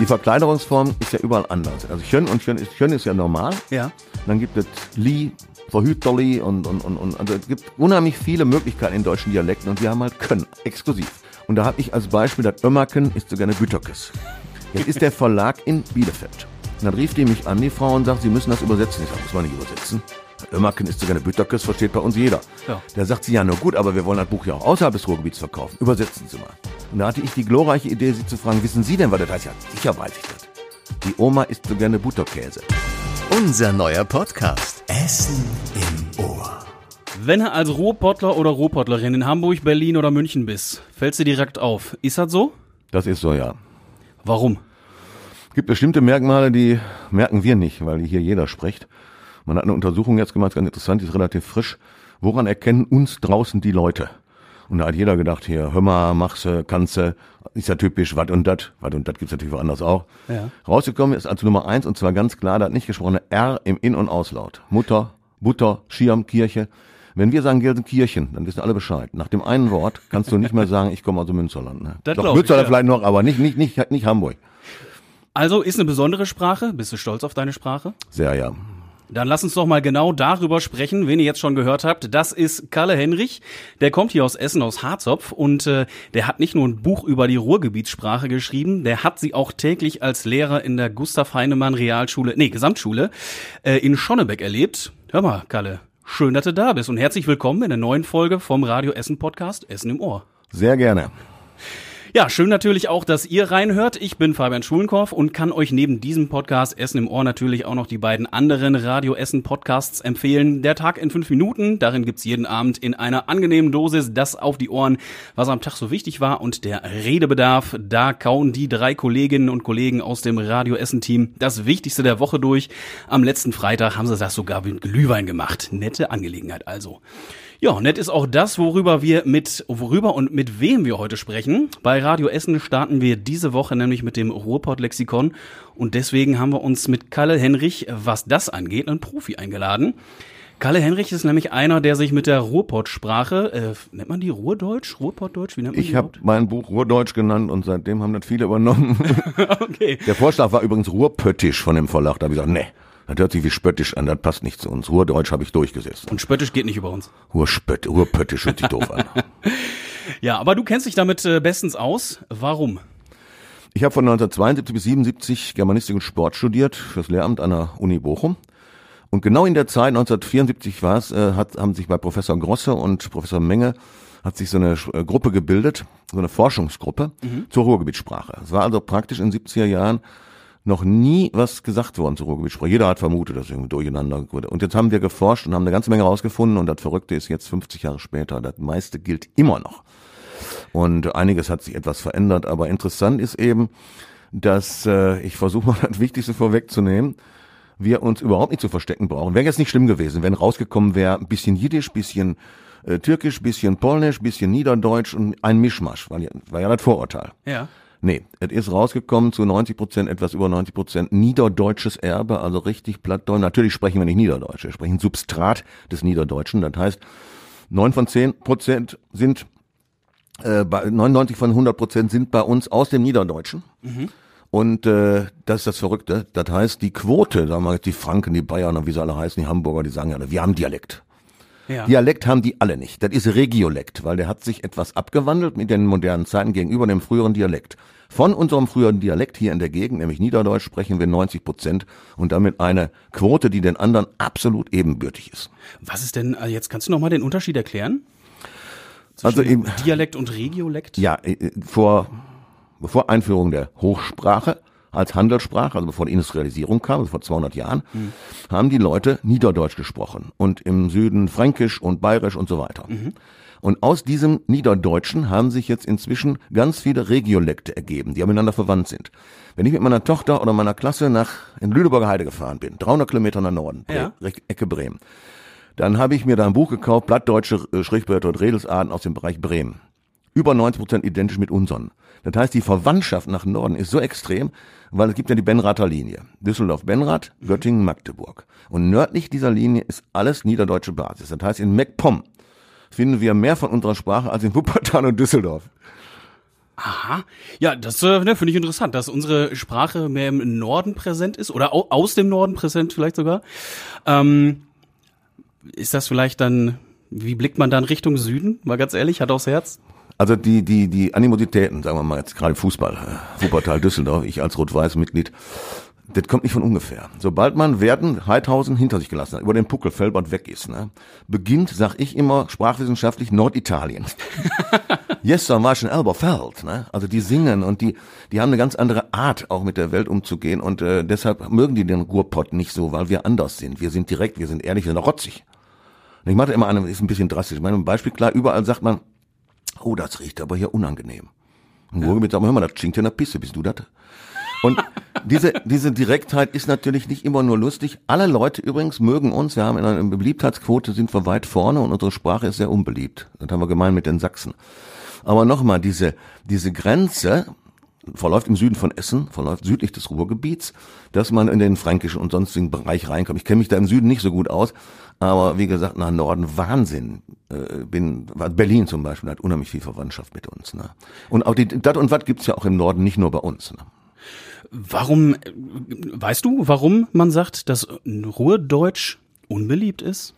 Die Verkleinerungsform ist ja überall anders. Also Schön und Schön ist, Schön ist ja normal. Ja. Dann gibt es Li, Verhüterli und, und, und, und also es gibt unheimlich viele Möglichkeiten in deutschen Dialekten und wir haben halt Können, exklusiv. Und da habe ich als Beispiel, das Ömmerken ist sogar eine Güterkes. Jetzt ist der Verlag in Bielefeld. Und dann rief die mich an, die Frau, und sagt, sie müssen das übersetzen. Ich sage, muss man nicht übersetzen. Ömmerken ist sogar eine Bütterkes, versteht bei uns jeder. Ja. Da sagt sie, ja, nur gut, aber wir wollen das Buch ja auch außerhalb des Ruhrgebiets verkaufen. Übersetzen Sie mal. Und da hatte ich die glorreiche Idee, sie zu fragen, wissen Sie denn, was das heißt? Ja, sicher weiß ich das. Die Oma isst so gerne Butterkäse. Unser neuer Podcast. Essen im Ohr. Wenn du als Ruhrpottler oder Ruhrpottlerin in Hamburg, Berlin oder München bist, fällst du direkt auf. Ist das so? Das ist so, ja. Warum? Es gibt bestimmte Merkmale, die merken wir nicht, weil hier jeder spricht. Man hat eine Untersuchung jetzt gemacht, ganz interessant, die ist relativ frisch. Woran erkennen uns draußen die Leute? Und da hat jeder gedacht, hier, hör mal, machse, kannste, ist ja typisch, wat und dat. Wat und dat gibt's natürlich woanders auch. Ja. Rausgekommen ist also Nummer eins, und zwar ganz klar, das nicht gesprochene R im In- und Auslaut. Mutter, Butter, Schirm, Kirche. Wenn wir sagen Gelsenkirchen, dann wissen alle Bescheid. Nach dem einen Wort kannst du nicht mehr sagen, ich komme aus dem Münsterland. Ne? Das Doch, glaub ich, Münsterland ja. vielleicht noch, aber nicht, nicht, nicht, nicht Hamburg. Also ist eine besondere Sprache. Bist du stolz auf deine Sprache? Sehr, ja. Dann lass uns doch mal genau darüber sprechen, wen ihr jetzt schon gehört habt. Das ist Kalle Henrich. Der kommt hier aus Essen, aus Harzopf und äh, der hat nicht nur ein Buch über die Ruhrgebietssprache geschrieben, der hat sie auch täglich als Lehrer in der Gustav Heinemann Realschule, nee, Gesamtschule äh, in Schonnebeck erlebt. Hör mal, Kalle, schön, dass du da bist und herzlich willkommen in der neuen Folge vom Radio Essen Podcast Essen im Ohr. Sehr gerne. Ja, schön natürlich auch, dass ihr reinhört. Ich bin Fabian Schulenkorf und kann euch neben diesem Podcast Essen im Ohr natürlich auch noch die beiden anderen Radio Essen Podcasts empfehlen. Der Tag in fünf Minuten, darin gibt's jeden Abend in einer angenehmen Dosis das auf die Ohren, was am Tag so wichtig war und der Redebedarf. Da kauen die drei Kolleginnen und Kollegen aus dem Radio Essen Team das Wichtigste der Woche durch. Am letzten Freitag haben sie das sogar mit Glühwein gemacht. Nette Angelegenheit also. Ja, nett ist auch das, worüber wir mit, worüber und mit wem wir heute sprechen. Bei Radio Essen starten wir diese Woche nämlich mit dem Ruhrpott-Lexikon und deswegen haben wir uns mit Kalle Henrich, was das angeht, einen Profi eingeladen. Kalle Henrich ist nämlich einer, der sich mit der Ruhrpott-Sprache, äh, nennt man die Ruhrdeutsch? Ruhrpottdeutsch? Wie nennt man Ich die habe mein Buch Ruhrdeutsch genannt und seitdem haben das viele übernommen. Okay. Der Vorschlag war übrigens Ruhrpöttisch von dem Verlag. Da habe ich gesagt, nee, das hört sich wie spöttisch an, das passt nicht zu uns. Ruhrdeutsch habe ich durchgesetzt. Und spöttisch geht nicht über uns. Ruhrspött, Ruhrpöttisch hört sich doof an. Ja, aber du kennst dich damit äh, bestens aus. Warum? Ich habe von 1972 bis 77 Germanistik und Sport studiert fürs Lehramt an der Uni Bochum. Und genau in der Zeit, 1974 war es, äh, hat, haben sich bei Professor Grosse und Professor Menge hat sich so eine äh, Gruppe gebildet, so eine Forschungsgruppe zur Ruhrgebietssprache. Es war also praktisch in den 70er Jahren noch nie was gesagt worden zur Ruhrgebietssprache. Jeder hat vermutet, dass irgendwie durcheinander wurde. Und jetzt haben wir geforscht und haben eine ganze Menge rausgefunden und das Verrückte ist jetzt 50 Jahre später, das meiste gilt immer noch. Und einiges hat sich etwas verändert, aber interessant ist eben, dass äh, ich versuche mal das Wichtigste vorwegzunehmen, wir uns überhaupt nicht zu verstecken brauchen. Wäre jetzt nicht schlimm gewesen, wenn rausgekommen wäre, ein bisschen Jiddisch, bisschen äh, Türkisch, bisschen Polnisch, bisschen Niederdeutsch und ein Mischmasch, war ja, war ja das Vorurteil. Ja. Nee, es ist rausgekommen zu 90 Prozent, etwas über 90 Prozent niederdeutsches Erbe, also richtig Plattdeutsch. Natürlich sprechen wir nicht Niederdeutsch, wir sprechen Substrat des Niederdeutschen. Das heißt, 9 von 10 Prozent sind, äh, bei 99 von 100 Prozent sind bei uns aus dem Niederdeutschen. Und äh, das ist das Verrückte. Das heißt, die Quote, sagen wir mal, die Franken, die Bayern und wie sie alle heißen, die Hamburger, die sagen ja, wir haben Dialekt. Ja. Dialekt haben die alle nicht. Das ist Regiolekt, weil der hat sich etwas abgewandelt mit den modernen Zeiten gegenüber dem früheren Dialekt. Von unserem früheren Dialekt hier in der Gegend, nämlich Niederdeutsch, sprechen wir 90 Prozent und damit eine Quote, die den anderen absolut ebenbürtig ist. Was ist denn, äh, jetzt kannst du noch mal den Unterschied erklären? Also Zwischen im, Dialekt und Regiolekt? ja, äh, vor, bevor Einführung der Hochsprache als Handelssprache, also bevor die Industrialisierung kam, also vor 200 Jahren, haben die Leute Niederdeutsch gesprochen und im Süden Fränkisch und Bayerisch und so weiter. Und aus diesem Niederdeutschen haben sich jetzt inzwischen ganz viele Regiolekte ergeben, die miteinander verwandt sind. Wenn ich mit meiner Tochter oder meiner Klasse nach in Lüneburger Heide gefahren bin, 300 Kilometer nach Norden, Ja. Ecke Bremen, dann habe ich mir da ein Buch gekauft, Plattdeutsche äh, Schriftwörter und Redelsarten aus dem Bereich Bremen. Über 90 Prozent identisch mit unseren. Das heißt, die Verwandtschaft nach Norden ist so extrem, weil es gibt ja die Benrather Linie. Düsseldorf-Benrath, Göttingen-Magdeburg. Und nördlich dieser Linie ist alles niederdeutsche Basis. Das heißt, in MacPom finden wir mehr von unserer Sprache als in Wuppertal und Düsseldorf. Aha. Ja, das äh, ne, finde ich interessant, dass unsere Sprache mehr im Norden präsent ist oder au aus dem Norden präsent vielleicht sogar. Ähm, ist das vielleicht dann, wie blickt man dann Richtung Süden? Mal ganz ehrlich, hat aufs Herz? Also die, die, die Animositäten, sagen wir mal jetzt gerade Fußball, äh, Wuppertal, Düsseldorf, ich als Rot-Weiß-Mitglied, das kommt nicht von ungefähr. Sobald man Werden, Heidhausen hinter sich gelassen hat, über den Puckel fällt und weg ist, ne, beginnt, sag ich immer, sprachwissenschaftlich Norditalien. Gestern war schon Elberfeld, ne? Also die singen und die, die haben eine ganz andere Art, auch mit der Welt umzugehen und äh, deshalb mögen die den Ruhrpott nicht so, weil wir anders sind. Wir sind direkt, wir sind ehrlich, wir sind rotzig. Und ich mache immer eine, ist ein bisschen drastisch. Ich meine, ein Beispiel klar, überall sagt man, oh, das riecht aber hier unangenehm. Im ja. Ruhrgebiet sagt hör mal, das stinkt ja nach Pisse, bist du das? Und diese, diese Direktheit ist natürlich nicht immer nur lustig. Alle Leute übrigens mögen uns. Wir haben in einer Beliebtheitsquote sind wir weit vorne und unsere Sprache ist sehr unbeliebt. Das haben wir gemein mit den Sachsen. Aber nochmal, diese, diese Grenze verläuft im Süden von Essen, verläuft südlich des Ruhrgebiets, dass man in den fränkischen und sonstigen Bereich reinkommt. Ich kenne mich da im Süden nicht so gut aus, aber wie gesagt, nach Norden Wahnsinn. Äh, bin Berlin zum Beispiel hat unheimlich viel Verwandtschaft mit uns. Ne? Und auch die Dat und Wat gibt's ja auch im Norden, nicht nur bei uns. Ne? Warum, weißt du, warum man sagt, dass Ruhrdeutsch unbeliebt ist?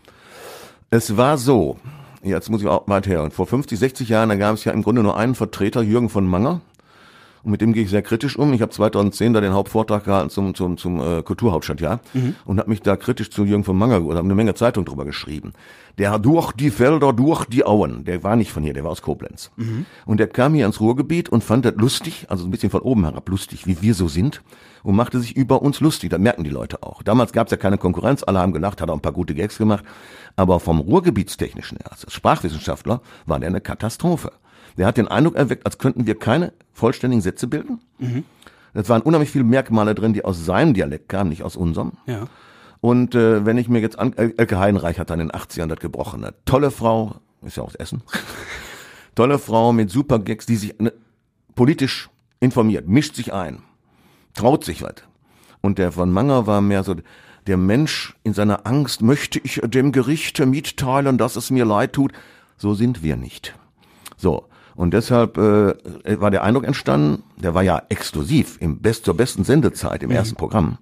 Es war so, jetzt muss ich auch weit her, und vor 50, 60 Jahren, da gab es ja im Grunde nur einen Vertreter, Jürgen von Manger, und mit dem gehe ich sehr kritisch um. Ich habe 2010 da den Hauptvortrag gehalten zum, zum, zum äh, Kulturhauptstadtjahr mhm. und habe mich da kritisch zu Jürgen von Manger oder habe eine Menge Zeitung drüber geschrieben. Der durch die Felder, durch die Auen, der war nicht von hier, der war aus Koblenz. Mhm. Und der kam hier ins Ruhrgebiet und fand das lustig, also ein bisschen von oben herab lustig, wie wir so sind und machte sich über uns lustig. Das merken die Leute auch. Damals gab es ja keine Konkurrenz, alle haben gelacht, hat auch ein paar gute Gags gemacht. Aber vom Ruhrgebietstechnischen her, als Sprachwissenschaftler, war der eine Katastrophe. Der hat den Eindruck erweckt, als könnten wir keine vollständigen Sätze bilden. Mhm. Das waren unheimlich viele Merkmale drin, die aus seinem Dialekt kamen, nicht aus unserem. Ja. Und äh, wenn ich mir jetzt an, Elke Heidenreich hat dann in den 80ern das gebrochen. Eine tolle Frau, ist ja aus Essen. tolle Frau mit super Gags, die sich ne, politisch informiert, mischt sich ein, traut sich was. Und der von Manger war mehr so, der Mensch in seiner Angst möchte ich dem Gericht mitteilen, dass es mir leid tut. So sind wir nicht. So. Und deshalb äh, war der Eindruck entstanden, der war ja exklusiv im Best, zur besten Sendezeit im mhm. ersten Programm,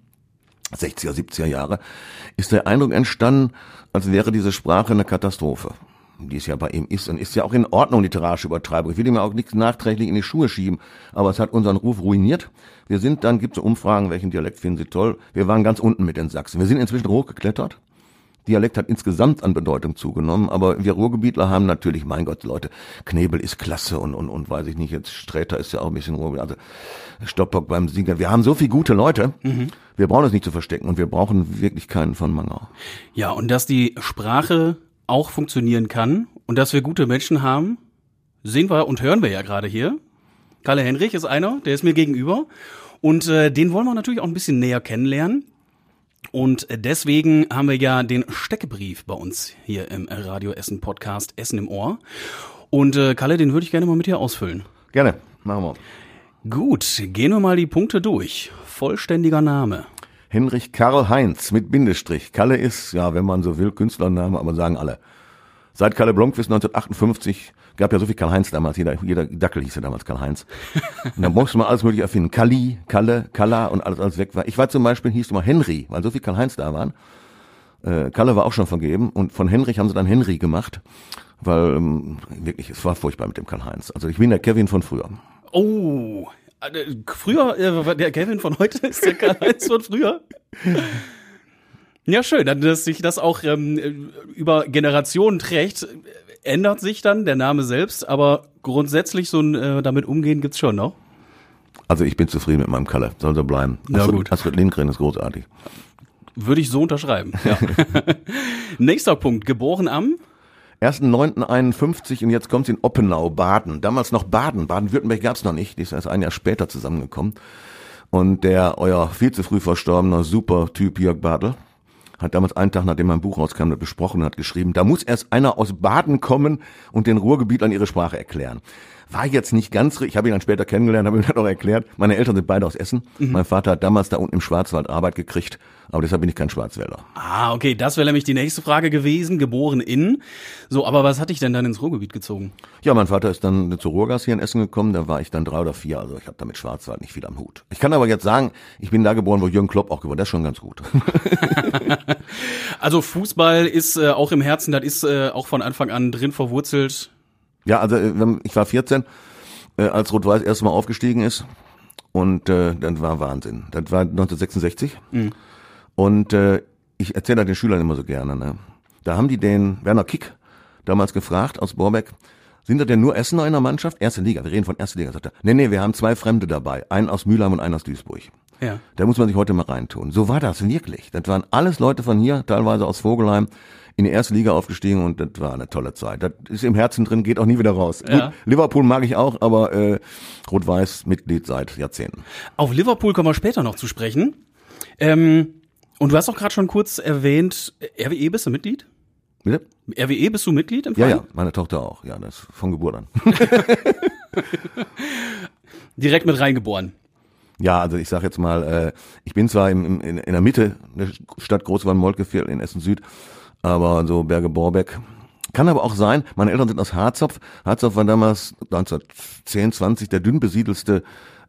60er, 70er Jahre, ist der Eindruck entstanden, als wäre diese Sprache eine Katastrophe. Die es ja bei ihm ist und ist ja auch in Ordnung, literarische Übertreibung. Ich will ihm auch nichts nachträglich in die Schuhe schieben, aber es hat unseren Ruf ruiniert. Wir sind dann, gibt es Umfragen, welchen Dialekt finden Sie toll. Wir waren ganz unten mit den Sachsen. Wir sind inzwischen hochgeklettert. Dialekt hat insgesamt an Bedeutung zugenommen, aber wir Ruhrgebietler haben natürlich, mein Gott, Leute, Knebel ist klasse und, und, und weiß ich nicht, jetzt Sträter ist ja auch ein bisschen Ruhrgebiet, also Stoppock beim Sieger. Wir haben so viele gute Leute, mhm. wir brauchen es nicht zu verstecken und wir brauchen wirklich keinen von Mangau. Ja, und dass die Sprache auch funktionieren kann und dass wir gute Menschen haben, sehen wir und hören wir ja gerade hier. Kalle Henrich ist einer, der ist mir gegenüber und äh, den wollen wir natürlich auch ein bisschen näher kennenlernen. Und deswegen haben wir ja den Steckebrief bei uns hier im Radio Essen Podcast Essen im Ohr. Und äh, Kalle, den würde ich gerne mal mit dir ausfüllen. Gerne, machen wir. Gut, gehen wir mal die Punkte durch. Vollständiger Name. Henrich Karl Heinz mit Bindestrich. Kalle ist, ja, wenn man so will, Künstlername, aber sagen alle. Seit Kalle Blomqvist 1958 gab ja so viel Karl-Heinz damals, jeder, jeder Dackel hieß ja damals Karl-Heinz. Und dann musste man alles mögliche erfinden. Kali, Kalle, Kalla und alles, alles weg war. Ich war zum Beispiel, hieß immer Henry, weil so viel Karl-Heinz da waren. Äh, Kalle war auch schon vergeben und von Henrich haben sie dann Henry gemacht, weil ähm, wirklich, es war furchtbar mit dem Karl-Heinz. Also ich bin der Kevin von früher. Oh, äh, früher, äh, der Kevin von heute ist der Karl-Heinz von früher. Ja, schön, dass sich das auch ähm, über Generationen trägt ändert sich dann der Name selbst, aber grundsätzlich so ein äh, damit umgehen gibt's schon noch. Also ich bin zufrieden mit meinem Color, soll so bleiben. Ja, Astrid, gut. Astrid Lindgren ist großartig. Würde ich so unterschreiben. Ja. Nächster Punkt, geboren am 1.9.51 und jetzt kommt sie in Oppenau, Baden. Damals noch Baden. Baden-Württemberg gab's noch nicht. Die ist erst ein Jahr später zusammengekommen. Und der, euer viel zu früh verstorbener Supertyp Jörg Bartel, hat damals einen Tag, nachdem mein Buch rauskam, besprochen und hat geschrieben, da muss erst einer aus Baden kommen und den Ruhrgebietlern ihre Sprache erklären. War jetzt nicht ganz richtig. Ich habe ihn dann später kennengelernt, habe ihm dann auch erklärt. Meine Eltern sind beide aus Essen. Mhm. Mein Vater hat damals da unten im Schwarzwald Arbeit gekriegt, aber deshalb bin ich kein Schwarzwälder. Ah, okay, das wäre nämlich die nächste Frage gewesen, geboren in. So, aber was hat dich denn dann ins Ruhrgebiet gezogen? Ja, mein Vater ist dann zur Ruhrgas hier in Essen gekommen, da war ich dann drei oder vier, also ich habe da mit Schwarzwald nicht viel am Hut. Ich kann aber jetzt sagen, ich bin da geboren, wo Jürgen Klopp auch geboren, das ist schon ganz gut. Also Fußball ist äh, auch im Herzen, das ist äh, auch von Anfang an drin verwurzelt. Ja, also äh, ich war 14, äh, als Rot-Weiß erst mal aufgestiegen ist und äh, das war Wahnsinn. Das war 1966 und äh, ich erzähle das den Schülern immer so gerne. Ne? Da haben die den Werner Kick damals gefragt aus Borbeck, sind da denn nur Essener in der Mannschaft? Erste Liga, wir reden von erste Liga. Sagt er, nee, nee, wir haben zwei Fremde dabei, einen aus Mülheim und einen aus Duisburg. Ja. Da muss man sich heute mal reintun. So war das wirklich. Das waren alles Leute von hier, teilweise aus Vogelheim, in die erste Liga aufgestiegen und das war eine tolle Zeit. Das ist im Herzen drin, geht auch nie wieder raus. Ja. Gut, Liverpool mag ich auch, aber äh, Rot-Weiß Mitglied seit Jahrzehnten. Auf Liverpool kommen wir später noch zu sprechen. Ähm, und du hast auch gerade schon kurz erwähnt, äh, RWE bist du Mitglied? Bitte? RWE bist du Mitglied im Ja, Verein? ja, meine Tochter auch. Ja, das von Geburt an. Direkt mit reingeboren. Ja, also ich sag jetzt mal, äh, ich bin zwar im, im, in, in der Mitte der Stadt Großwald-Moltke-Viertel in Essen-Süd, aber so Berge-Borbeck. Kann aber auch sein, meine Eltern sind aus Harzopf. Harzopf war damals 1910, 20 der dünn besiedelste,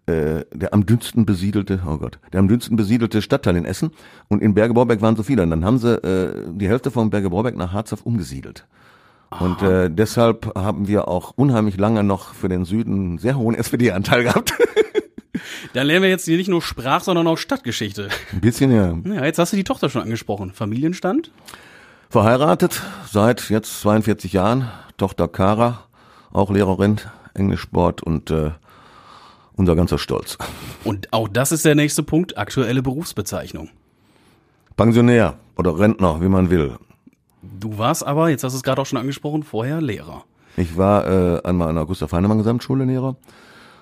äh, der am dünnsten besiedelte, oh Gott, der am dünnsten besiedelte Stadtteil in Essen. Und in Berge-Borbeck waren so viele. Und dann haben sie äh, die Hälfte von Berge-Borbeck nach Harzopf umgesiedelt. Und äh, deshalb haben wir auch unheimlich lange noch für den Süden einen sehr hohen SPD-Anteil gehabt. Dann lernen wir jetzt hier nicht nur Sprach, sondern auch Stadtgeschichte. Ein bisschen, ja. Ja, jetzt hast du die Tochter schon angesprochen. Familienstand? Verheiratet seit jetzt 42 Jahren. Tochter Kara, auch Lehrerin, Englischsport und äh, unser ganzer Stolz. Und auch das ist der nächste Punkt, aktuelle Berufsbezeichnung. Pensionär oder Rentner, wie man will. Du warst aber, jetzt hast du es gerade auch schon angesprochen, vorher Lehrer. Ich war äh, einmal an der Gustav Heinemann Gesamtschule Lehrer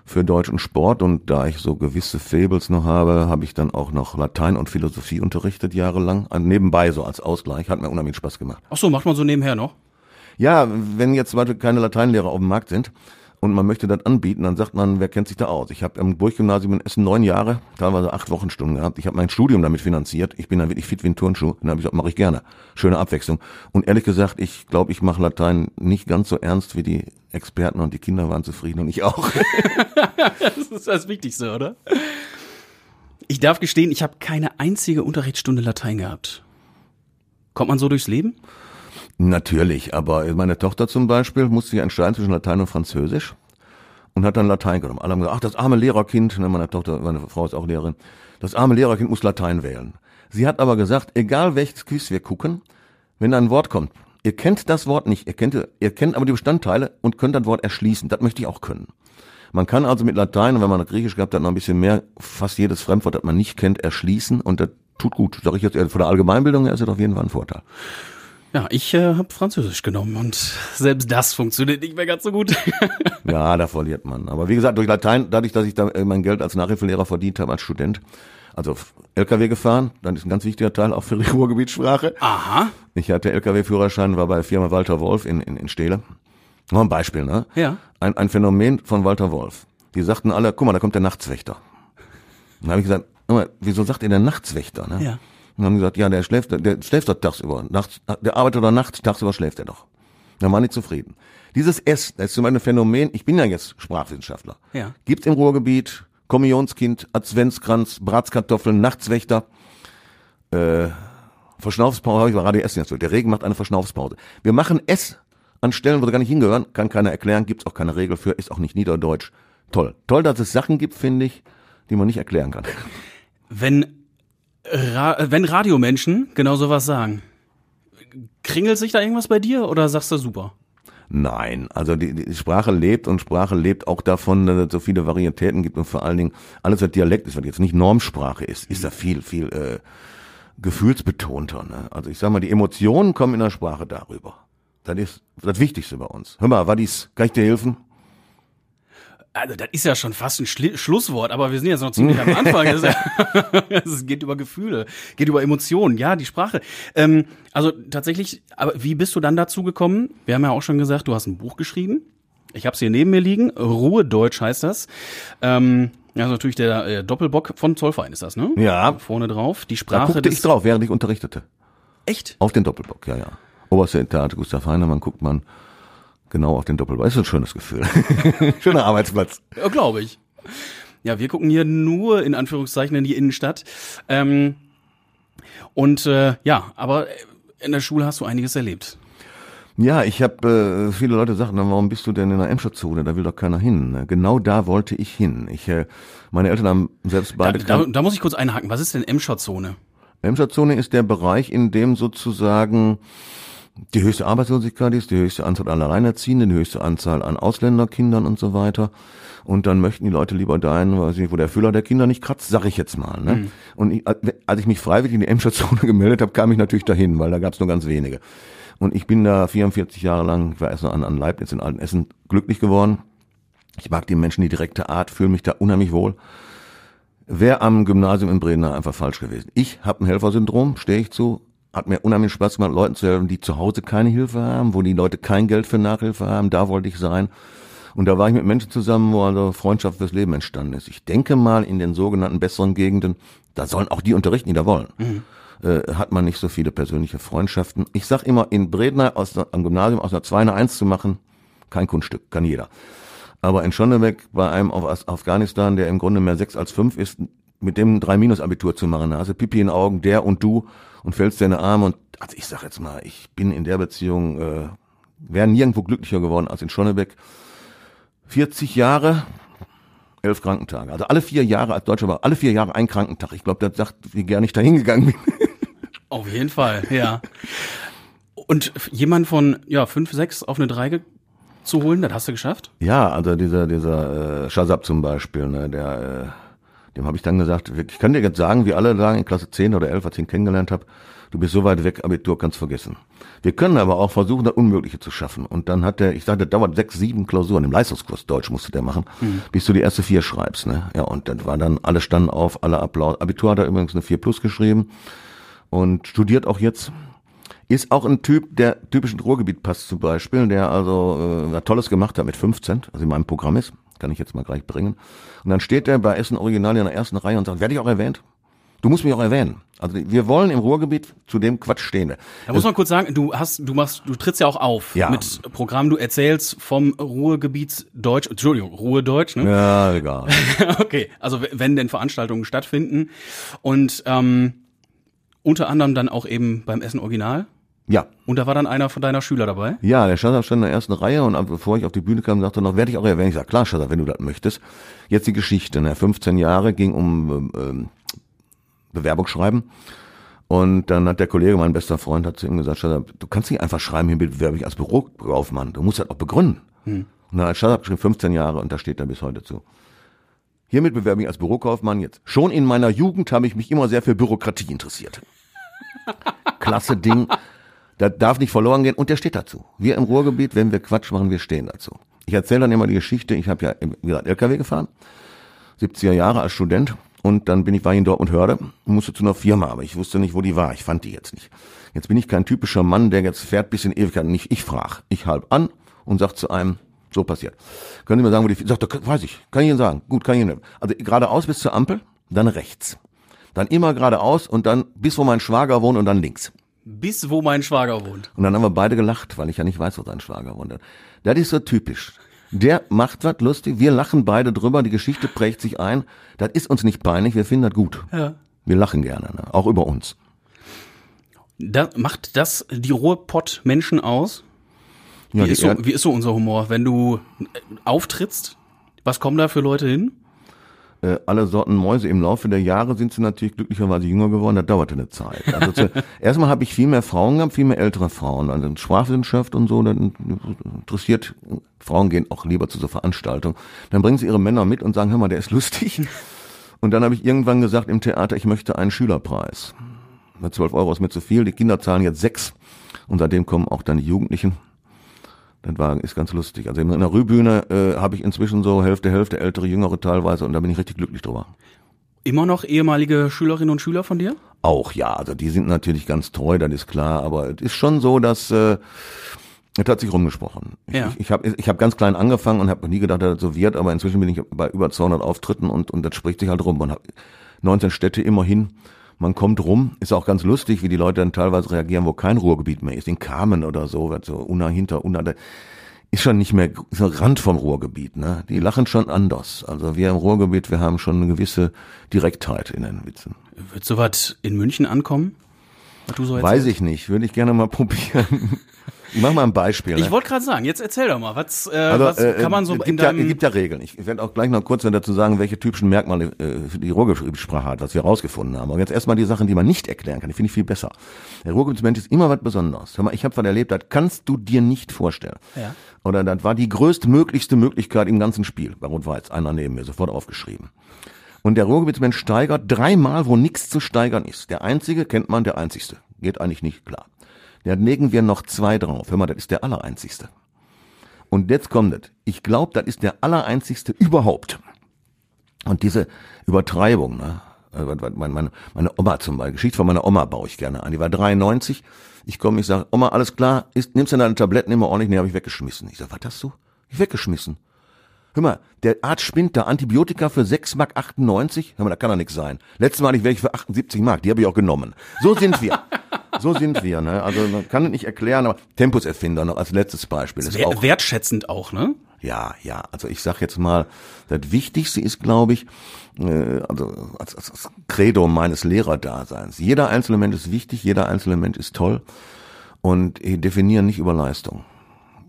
für Deutsch und Sport und da ich so gewisse Fables noch habe, habe ich dann auch noch Latein und Philosophie unterrichtet jahrelang. Äh, Nebenbei so als Ausgleich, hat mir unheimlich Spaß gemacht. Ach so, macht man so nebenher noch? Ja, wenn jetzt zum Beispiel keine Lateinlehrer auf dem Markt sind und man möchte das anbieten, dann sagt man, wer kennt sich da aus? Ich habe am Burggymnasium in Essen neun Jahre, teilweise acht Wochenstunden gehabt. Ich habe mein Studium damit finanziert. Ich bin dann wirklich fit wie ein Turnschuh. Dann habe ich gesagt, mache ich gerne. Schöne Abwechslung. Und ehrlich gesagt, ich glaube, ich mache Latein nicht ganz so ernst wie die Experten und die Kinder waren zufrieden und ich auch. Das ist das Wichtigste, oder? Ich darf gestehen, ich habe keine einzige Unterrichtsstunde Latein gehabt. Kommt man so durchs Leben? Natürlich, aber meine Tochter zum Beispiel musste sich entscheiden zwischen Latein und Französisch und hat dann Latein genommen. Alle haben gesagt, ach, das arme Lehrerkind, ne, meine Tochter, meine Frau ist auch Lehrerin, das arme Lehrerkind muss Latein wählen. Sie hat aber gesagt, egal welches Quiz wir gucken, wenn ein Wort kommt, ihr kennt das Wort nicht, ihr kennt, ihr kennt aber die Bestandteile und könnt das Wort erschließen. Das möchte ich auch können. Man kann also mit Latein, wenn man Griechisch gehabt hat, noch ein bisschen mehr, fast jedes Fremdwort, das man nicht kennt, erschließen und das tut gut. Sag ich jetzt, von der Allgemeinbildung her ist das auf jeden Fall ein Vorteil. Ja, ich äh, habe Französisch genommen und selbst das funktioniert nicht mehr ganz so gut. Ja, da verliert man. Aber wie gesagt, durch Latein, dadurch, dass ich da äh, mein Geld als Nachhilfelehrer verdient habe als Student, also LKW gefahren, dann ist ein ganz wichtiger Teil auch für die Ruhrgebietsprache. Aha. Ich hatte LKW-Führerschein, war bei der Firma Walter Wolf in, in, in Steele. Nur ein Beispiel, ne? Ja. Ein, ein Phänomen von Walter Wolf. Die sagten alle, guck mal, da kommt der Nachtswächter. Dann habe ich gesagt, guck mal, wieso sagt ihr der Nachtswächter? Ne? Ja. Und haben gesagt, ja, der schläft, der schläft doch tagsüber. Nachts, der arbeitet doch nachts, tagsüber schläft er doch. Dann waren die zufrieden. Dieses S, das ist zum Beispiel ein Phänomen, ich bin ja jetzt Sprachwissenschaftler. Ja. Gibt's im Ruhrgebiet Kommunionskind, Adventskranz, Bratskartoffeln, Nachtswächter, äh, Verschnaufspause, habe ich bei Radio Essen jetzt so. Der Regen macht eine Verschnaufspause. Wir machen S an Stellen, wo sie gar nicht hingehören, kann keiner erklären, gibt's auch keine Regel für, ist auch nicht niederdeutsch. Toll. Toll, dass es Sachen gibt, finde ich, die man nicht erklären kann. Wenn, Ra äh, wenn Radiomenschen genau sowas sagen, kringelt sich da irgendwas bei dir oder sagst du super? Nein, also die, die Sprache lebt und Sprache lebt auch davon, dass es so viele Varietäten gibt und vor allen Dingen alles, was Dialekt ist, was jetzt nicht Normsprache ist, ist da viel, viel äh, gefühlsbetonter. Ne? Also ich sag mal, die Emotionen kommen in der Sprache darüber. Das ist das Wichtigste bei uns. Hör mal, Wadis, kann ich dir helfen? Also, das ist ja schon fast ein Schli Schlusswort, aber wir sind jetzt noch ziemlich am Anfang. Ja- Es geht über Gefühle, geht über Emotionen, ja, die Sprache. Ähm, also tatsächlich, aber wie bist du dann dazu gekommen? Wir haben ja auch schon gesagt, du hast ein Buch geschrieben. Ich habe es hier neben mir liegen. Ruhe Deutsch heißt das. Ähm, ja, also natürlich der äh, Doppelbock von Zollverein ist das, ne? Ja. Vorne drauf. Die Da Sprache guckte ich drauf, während ich unterrichtete. Echt? Auf den Doppelbock, ja, ja. Oberste Theater Gustav Heinemann guckt man genau auf den Doppelbock. Ist ein schönes Gefühl. Schöner Arbeitsplatz. Ja, glaube ich. Ja, wir gucken hier nur in Anführungszeichen in die Innenstadt. Ähm, und äh, ja, aber in der Schule hast du einiges erlebt. Ja, ich habe, äh, viele Leute sagen, dann, warum bist du denn in der Emscher Zone? Da will doch keiner hin. Genau da wollte ich hin. Ich, äh, meine Eltern haben selbst Da, beide da, da muss ich kurz einhaken. Was ist denn Emscher-Zone? Emscher Zone ist der Bereich, in dem sozusagen die höchste Arbeitslosigkeit ist, die höchste Anzahl an Alleinerziehenden, die höchste Anzahl an Ausländerkindern und so weiter. Und dann möchten die Leute lieber dahin, weiß ich nicht, wo der Füller der Kinder nicht kratzt, sag ich jetzt mal. Ne? Und ich, als ich mich freiwillig in die Emscher Zone gemeldet habe, kam ich natürlich dahin, weil da gab es nur ganz wenige. Und ich bin da 44 Jahre lang, ich war erst noch an, an Leibniz in Altenessen, glücklich geworden. Ich mag die Menschen, die direkte Art, fühle mich da unheimlich wohl. Wäre am Gymnasium in Bredeney einfach falsch gewesen. Ich habe ein Helfersyndrom, stehe ich zu. Hat mir unheimlich Spaß gemacht, Leuten zu helfen, die zu Hause keine Hilfe haben, wo die Leute kein Geld für Nachhilfe haben. Da wollte ich sein. Und da war ich mit Menschen zusammen, wo also Freundschaft fürs Leben entstanden ist. Ich denke mal, in den sogenannten besseren Gegenden, da sollen auch die unterrichten, die da wollen. Äh, hat man nicht so viele persönliche Freundschaften. Ich sag immer, in Bredner aus am Gymnasium aus einer 2 eine 1 zu machen, kein Kunststück, kann jeder. Aber in Schonnebeck bei einem aus Afghanistan, der im Grunde mehr 6 als 5 ist, mit dem 3 Minus Abitur zu machen, hast du Pipi in Augen, der und du und fällst die Arme und also ich sag jetzt mal, ich bin in der Beziehung äh, wäre nirgendwo glücklicher geworden als in Schonnebeck. 40 Jahre, elf Krankentage. Also alle vier Jahre als Deutscher war alle vier Jahre ein Krankentag. Ich glaube, das sagt, wie gern ich da hingegangen bin. Auf jeden Fall, ja. Und jemand von ja fünf, sechs auf eine drei zu holen, das hast du geschafft? Ja, also dieser, dieser äh, Shazab zum Beispiel, ne, der, äh, dem habe ich dann gesagt, ich kann dir jetzt sagen, wie alle sagen, in Klasse 10 oder 11, als ich ihn kennengelernt habe, du bist so weit weg, Abitur kannst vergessen. Wir können aber auch versuchen, das Unmögliche zu schaffen. Und dann hat der, ich sagte, das dauert sechs, sieben Klausuren, im Leistungskurs Deutsch musste der machen, bis du die erste vier schreibst. Ne? Ja, und dann war dann, alle standen auf, alle Applaus. Abitur hat er übrigens eine 4 plus geschrieben und studiert auch jetzt. Ist auch ein Typ, der typisch ins Ruhrgebiet passt zum Beispiel, der also äh, was Tolles gemacht hat mit 15, also in meinem Programm ist, kann ich jetzt mal gleich bringen. Und dann steht der bei Essen Original in der ersten Reihe und sagt, werde ich auch erwähnt? Du musst mich auch erwähnen. Also wir wollen im Ruhrgebiet zu dem Quatsch stehen. Da muss man kurz sagen, du hast, du machst, du trittst ja auch auf Ja. mit Programm, du erzählst vom Ruhrgebiet Deutsch, Entschuldigung, Ruhrdeutsch, ne? Ja, egal. okay, also wenn denn Veranstaltungen stattfinden und ähm, unter anderem dann auch eben beim Essen Original. Ja, Und da war dann einer von deiner Schüler dabei. Ja, der Schasser stand in der ersten Reihe und bevor ich auf die Bühne kam, sagte er noch, werde ich auch erwähnen. Ich sag, klar, Schasser, wenn du das möchtest. Jetzt die Geschichte. Ne? 15 Jahre ging um ähm, Bewerbung Und dann hat der Kollege, mein bester Freund, hat zu ihm gesagt, Schasser, du kannst nicht einfach schreiben, hier bewerbe ich als Bürokaufmann. Du musst das auch begründen. Und dann hat Schasser geschrieben, 15 Jahre und da steht er bis heute zu. Hiermit bewerbe ich als Bürokaufmann jetzt. Schon in meiner Jugend habe ich mich immer sehr für Bürokratie interessiert. Klasse Ding. Das darf nicht verloren gehen und der steht dazu. Wir im Ruhrgebiet, wenn wir Quatsch machen, wir stehen dazu. Ich erzähle dann immer die Geschichte, ich habe ja wie gesagt, LKW gefahren, 70er Jahre als Student und dann bin ich, war ich in Dortmund Hörde musste zu einer Firma, aber ich wusste nicht, wo die war, ich fand die jetzt nicht. Jetzt bin ich kein typischer Mann, der jetzt fährt bis in Ewigkeit, nicht ich frag, ich halb an und sag zu einem, so passiert. Können Sie mir sagen, wo die, sagt, er, weiß ich, kann ich Ihnen sagen, gut, kann ich Ihnen. Also geradeaus bis zur Ampel, dann rechts. Dann immer geradeaus und dann bis wo mein Schwager wohnt und dann links. Bis wo mein Schwager wohnt. Und dann haben wir beide gelacht, weil ich ja nicht weiß, wo sein Schwager wohnt. Das ist so typisch. Der macht was lustig, wir lachen beide drüber, die Geschichte prägt sich ein. Das ist uns nicht peinlich, wir finden das gut. Ja. Wir lachen gerne, ne? auch über uns. Da, macht das die Ruhrpott-Menschen aus? Wie, Ja, ist so, wie ist so unser Humor? Wenn du äh, auftrittst, was kommen da für Leute hin? Äh, alle Sorten Mäuse. Im Laufe der Jahre sind sie natürlich glücklicherweise jünger geworden. Das dauerte eine Zeit. Also zu, erstmal habe ich viel mehr Frauen gehabt, viel mehr ältere Frauen. Also in Sprachwissenschaft und so, dann interessiert, Frauen gehen auch lieber zu so Veranstaltungen. Dann bringen sie ihre Männer mit und sagen, hör mal, der ist lustig. Und dann habe ich irgendwann gesagt im Theater, ich möchte einen Schülerpreis. Mit 12 Euro ist mir zu viel. Die Kinder zahlen jetzt sechs. Und seitdem kommen auch dann die Jugendlichen. Das war, ist ganz lustig. Also in der Rühbühne äh, habe ich inzwischen so Hälfte, Hälfte, ältere, jüngere teilweise und da bin ich richtig glücklich drüber. Immer noch ehemalige Schülerinnen und Schüler von dir? Auch ja, also die sind natürlich ganz treu, das ist klar, aber es ist schon so, dass äh, Es hat sich rumgesprochen. Ich, Ja. ich, ich habe ich hab ganz klein angefangen und habe nie gedacht, dass das so wird, aber inzwischen bin ich bei über 200 Auftritten und, und das spricht sich halt rum. Und hab 19 Städte immerhin. Man kommt rum, ist auch ganz lustig, wie die Leute dann teilweise reagieren, wo kein Ruhrgebiet mehr ist. In Kamen oder so, wird so Unna hinter Unna. Da ist schon nicht mehr ist ein Rand vom Ruhrgebiet. Ne? Die lachen schon anders. Also wir im Ruhrgebiet, wir haben schon eine gewisse Direktheit in den Witzen. Wird sowas in München ankommen? Du so Weiß ich nicht, würde ich gerne mal probieren. Ich mach mal ein Beispiel. Ich ne? wollte gerade sagen, jetzt erzähl doch mal, was, äh, Also, was äh, kann man so es in gibt, ja, deinem... es gibt ja Regeln. Ich werde auch gleich noch kurz dazu sagen, welche typischen Merkmale äh, die Ruhrgebietssprache hat, was wir rausgefunden haben. Aber jetzt erstmal die Sachen, die man nicht erklären kann. Die finde ich viel besser. Der Ruhrgebietsmensch ist immer was Besonderes. Hör mal, ich habe was erlebt, das kannst du dir nicht vorstellen. Ja. Oder das war die größtmöglichste Möglichkeit im ganzen Spiel. Bei Rot-Weiß, einer neben mir, sofort aufgeschrieben. Und der Ruhrgebietsmensch steigert dreimal, wo nichts zu steigern ist. Der einzige kennt man, der einzigste. Geht eigentlich nicht klar. Da legen wir noch zwei drauf. Hör mal, das ist der allereinzigste. Und jetzt kommt es. Ich glaube, das ist der allereinzigste überhaupt. Und diese Übertreibung, ne? was- Meine, meine, meine Oma zum Beispiel, Geschichte von meiner Oma baue ich gerne an. Die war 93. Ich komme, ich sage, Oma, alles klar, ist, nimmst du deine Tabletten immer ordentlich? Nee, habe ich weggeschmissen. Ich sage, was hast du? Ich weggeschmissen. Hör mal, der Arzt spinnt da Antibiotika für 6,98 Mark. Hör mal, da kann doch nichts sein. Letztes Mal hatte ich welche für 78 Mark, die habe ich auch genommen. So sind wir. so sind wir, ne? Also man kann es nicht erklären, aber Tempuserfinder noch als letztes Beispiel ist Wer- auch wertschätzend auch, ne? ja, ja. Also ich sag jetzt mal, das Wichtigste ist, glaube ich, äh, also als, als, als Credo meines Lehrerdaseins. Jeder einzelne Mensch ist wichtig, jeder einzelne Mensch ist toll und ich definiere nicht über Leistung.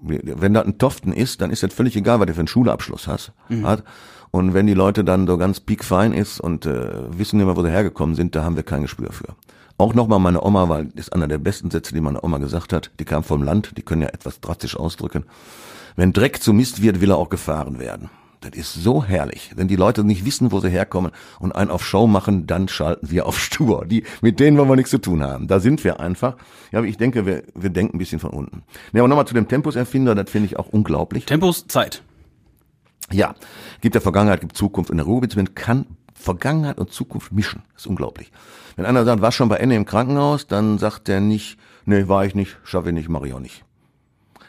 Wenn da ein Toften ist, dann ist das völlig egal, was du für einen Schulabschluss hast. Hat. Und wenn die Leute dann so ganz piekfein ist und äh, wissen immer, wo sie hergekommen sind, da haben wir kein Gespür für. Auch nochmal meine Oma, weil das ist einer der besten Sätze, die meine Oma gesagt hat. Die kam vom Land, die können ja etwas drastisch ausdrücken. Wenn Dreck zu Mist wird, will er auch gefahren werden. Das ist so herrlich. Wenn die Leute nicht wissen, wo sie herkommen und einen auf Show machen, dann schalten wir auf Stur. Die, mit denen wollen wir nichts zu tun haben. Da sind wir einfach. Ja, aber ich denke, wir, wir denken ein bisschen von unten. Ja, aber nochmal zu dem Tempuserfinder, das finde ich auch unglaublich. Tempos, Zeit. Ja, gibt der Vergangenheit, gibt Zukunft. Und der Ruhrgebietsmensch kann Vergangenheit und Zukunft mischen. Das ist unglaublich. Wenn einer sagt, war schon bei Ende im Krankenhaus, dann sagt der nicht, nee, war ich nicht, schaffe ich nicht, mache ich auch nicht.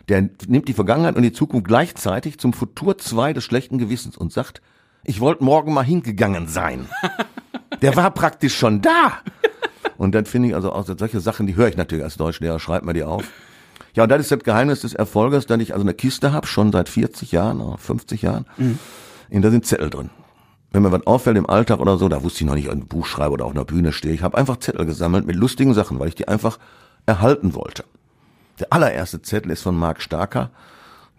Der nimmt die Vergangenheit und die Zukunft gleichzeitig zum Futur 2 des schlechten Gewissens und sagt, ich wollte morgen mal hingegangen sein. Der war praktisch schon da. Und dann finde ich also auch solche Sachen, die höre ich natürlich als Deutschlehrer, schreibt mir die auf. Ja, und das ist das Geheimnis des Erfolges, dass ich also eine Kiste habe, schon seit 40 Jahren oder 50 Jahren. Und da sind Zettel drin. Wenn mir was auffällt im Alltag oder so, da wusste ich noch nicht, ob ich ein Buch schreibe oder auf einer Bühne stehe. Ich habe einfach Zettel gesammelt mit lustigen Sachen, weil ich die einfach erhalten wollte. Der allererste Zettel ist von Marc Starker,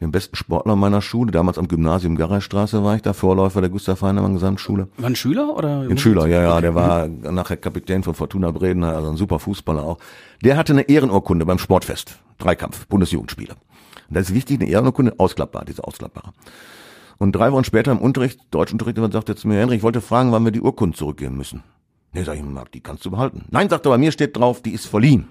dem besten Sportler meiner Schule. Damals am Gymnasium Garreistraße war ich da, Vorläufer der Gustav Heinemann Gesamtschule. War ein Schüler oder? Ein Schüler, ja, ja, der war nachher Kapitän von Fortuna Breden, also ein super Fußballer auch. Der hatte eine Ehrenurkunde beim Sportfest, Dreikampf, Bundesjugendspiele. Und das ist wichtig, eine Ehrenurkunde, ausklappbar, diese ausklappbare. Und drei Wochen später im Unterricht, Deutschunterricht, sagt er zu mir, Henry, ich wollte fragen, wann wir die Urkunden zurückgeben müssen. Nee, sag ich, Marc, die kannst du behalten. Nein, sagt er, bei mir steht drauf, die ist verliehen.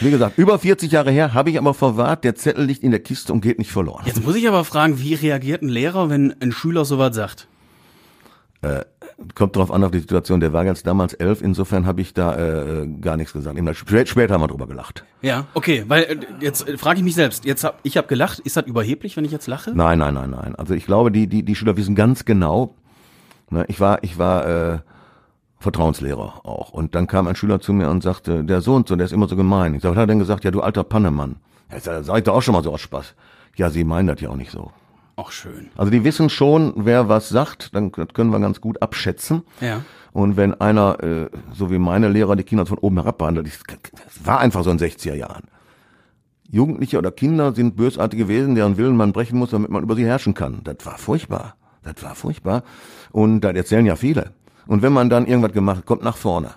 Wie gesagt, über 40 Jahre her, habe ich aber verwahrt, der Zettel liegt in der Kiste und geht nicht verloren. Jetzt muss ich aber fragen, wie reagiert ein Lehrer, wenn ein Schüler sowas sagt? Kommt drauf an, auf die Situation. Der war jetzt damals elf, insofern habe ich da äh, gar nichts gesagt. Später haben wir drüber gelacht. Ja, okay, weil äh, jetzt äh, frage ich mich selbst. Jetzt hab ich habe gelacht. Ist das überheblich, wenn ich jetzt lache? Nein, nein, nein, nein. Also ich glaube, die, die, die Schüler wissen ganz genau. Ne, ich war, ich war äh, Vertrauenslehrer auch. Und dann kam ein Schüler zu mir und sagte, der so und so, der ist immer so gemein. Ich sag, was hat er denn gesagt? Ja, du alter Pannemann. Ja, sag ich doch auch schon mal so aus Spaß. Ja, sie meinen das ja auch nicht so. Ach schön. Also die wissen schon, wer was sagt, dann das können wir ganz gut abschätzen. Ja. Und wenn einer, äh, so wie meine Lehrer, die Kinder von oben herab behandelt, das war einfach so in 60er Jahren. Jugendliche oder Kinder sind bösartige Wesen, deren Willen man brechen muss, damit man über sie herrschen kann. Das war furchtbar. Das war furchtbar. Und das erzählen ja viele. Und wenn man dann irgendwas gemacht hat, kommt nach vorne.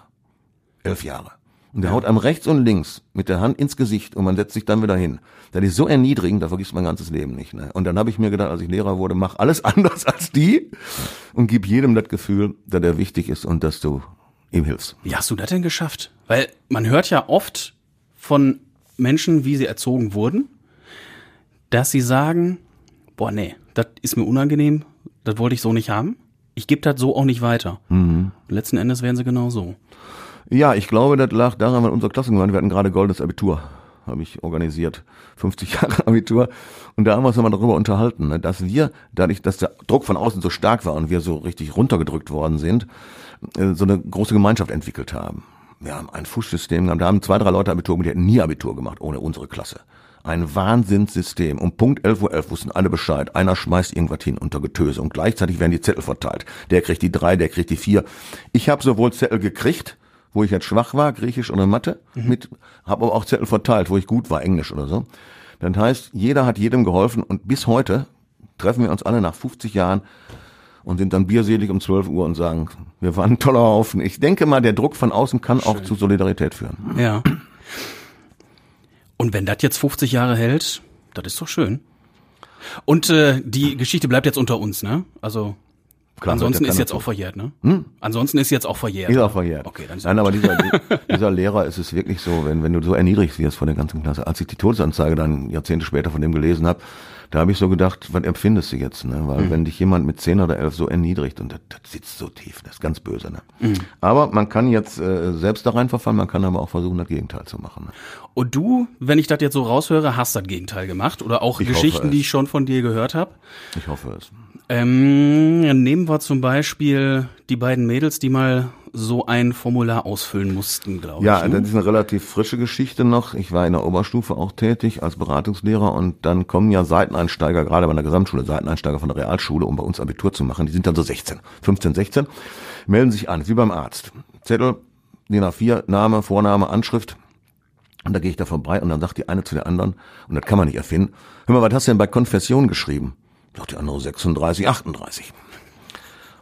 Elf Jahre. Und der haut einem rechts und links mit der Hand ins Gesicht und man setzt sich dann wieder hin. Das ist so erniedrigend, da vergisst mein ganzes Leben nicht. Ne? Und dann habe ich mir gedacht, als ich Lehrer wurde, mach alles anders als die und gib jedem das Gefühl, dass er wichtig ist und dass du ihm hilfst. Wie hast du das denn geschafft? Weil man hört ja oft von Menschen, wie sie erzogen wurden, dass sie sagen, boah, nee, das ist mir unangenehm, das wollte ich so nicht haben. Ich gebe das so auch nicht weiter. Und letzten Endes wären sie genau so. Ja, ich glaube, das lag daran, weil unser Klassengemeinde, wir hatten gerade goldenes Abitur, habe ich organisiert, 50 Jahre Abitur. Und da haben wir uns nochmal darüber unterhalten, ne, dass wir, dadurch, dass der Druck von außen so stark war und wir so richtig runtergedrückt worden sind, äh, so eine große Gemeinschaft entwickelt haben. Wir haben ein Fußsystem gehabt, da haben zwei, drei Leute Abitur gemacht, die hätten nie Abitur gemacht, ohne unsere Klasse. Ein Wahnsinnssystem. Um Punkt 11.11 Uhr 11 wussten alle Bescheid. Einer schmeißt irgendwas hin unter Getöse und gleichzeitig werden die Zettel verteilt. Der kriegt die drei, der kriegt die vier. Ich habe sowohl Zettel gekriegt, wo ich jetzt schwach war, Griechisch oder Mathe, mit, habe aber auch Zettel verteilt, wo ich gut war, Englisch oder so. Das heißt, jeder hat jedem geholfen und bis heute treffen wir uns alle nach 50 Jahren und sind dann bierselig um 12 Uhr und sagen, wir waren ein toller Haufen. Ich denke mal, der Druck von außen kann auch zu Solidarität führen. Ja. Und wenn das jetzt 50 Jahre hält, das ist doch schön. Und äh, die Geschichte bleibt jetzt unter uns, ne? Also Klar, ansonsten ist jetzt auch verjährt, ne? Ansonsten ist jetzt auch verjährt. Ist auch verjährt. Okay, dann ist Nein, aber dieser, dieser Lehrer ist es wirklich so, wenn, wenn du so erniedrigt wirst von der ganzen Klasse. Als ich die Todesanzeige dann Jahrzehnte später von dem gelesen habe, da habe ich so gedacht, was empfindest du jetzt? Ne? Weil wenn dich jemand mit 10 oder 11 so erniedrigt und das, das sitzt so tief, das ist ganz böse. Ne? Aber man kann jetzt äh, selbst da reinverfallen, man kann aber auch versuchen, das Gegenteil zu machen. Ne? Und du, wenn ich das jetzt so raushöre, hast das Gegenteil gemacht oder auch Ich Geschichten, die ich schon von dir gehört habe. Ich hoffe es. Ähm, nehmen wir zum Beispiel die beiden Mädels, die mal so ein Formular ausfüllen mussten, glaube Ja, ich. ne? das ist eine relativ frische Geschichte noch. Ich war in der Oberstufe auch tätig als Beratungslehrer und dann kommen ja Seiteneinsteiger, gerade bei der Gesamtschule, Seiteneinsteiger von der Realschule, um bei uns Abitur zu machen. Die sind dann so 16, 15, 16, melden sich an, wie beim Arzt. Zettel, DIN A4, Name, Vorname, Anschrift. Und da gehe ich da vorbei und dann sagt die eine zu der anderen, und das kann man nicht erfinden, hör mal, was hast du denn bei Konfession geschrieben? Sagt die andere 36, 38.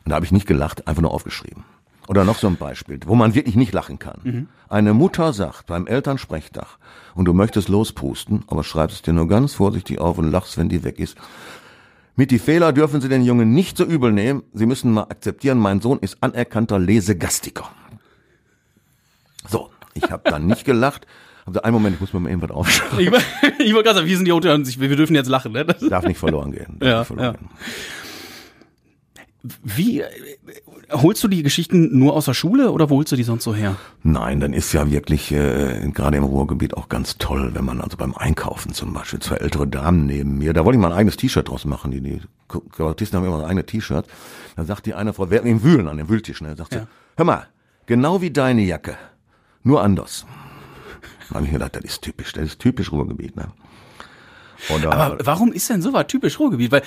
Und da habe ich nicht gelacht, einfach nur aufgeschrieben. Oder noch so ein Beispiel, wo man wirklich nicht lachen kann. Eine Mutter sagt beim Elternsprechtag, und du möchtest lospusten, aber schreibst es dir nur ganz vorsichtig auf und lachst, wenn die weg ist. Mit die Fehler dürfen Sie den Jungen nicht so übel nehmen. Sie müssen mal akzeptieren, mein Sohn ist anerkannter Lesegastiker. So, ich habe dann nicht gelacht. Hab gesagt, einen Moment, ich muss mir mal irgendwas aufschreiben. Ich, ich wollte gerade sagen, wir sind die Unter und wir dürfen jetzt lachen, ne? Das, Darf nicht verloren gehen. Darf Ja, nicht verloren ja. gehen. wie holst du die Geschichten nur aus der Schule oder wo holst du die sonst so her? Nein, dann ist ja wirklich äh, gerade im Ruhrgebiet auch ganz toll, wenn man also beim Einkaufen zum Beispiel zwei ältere Damen neben mir, da wollte ich mal ein eigenes T-Shirt draus machen, die, die Kabarettisten haben immer ein eigenes T-Shirt. Dann sagt die eine Frau, wer im Wühlen an dem Wühltisch, ne, sagt Ja. sie, hör mal, genau wie deine Jacke, nur anders. Da habe ich mir gedacht, das ist typisch, das ist typisch Ruhrgebiet, ne? Oder, Aber warum ist denn sowas typisch Ruhrgebiet? Weil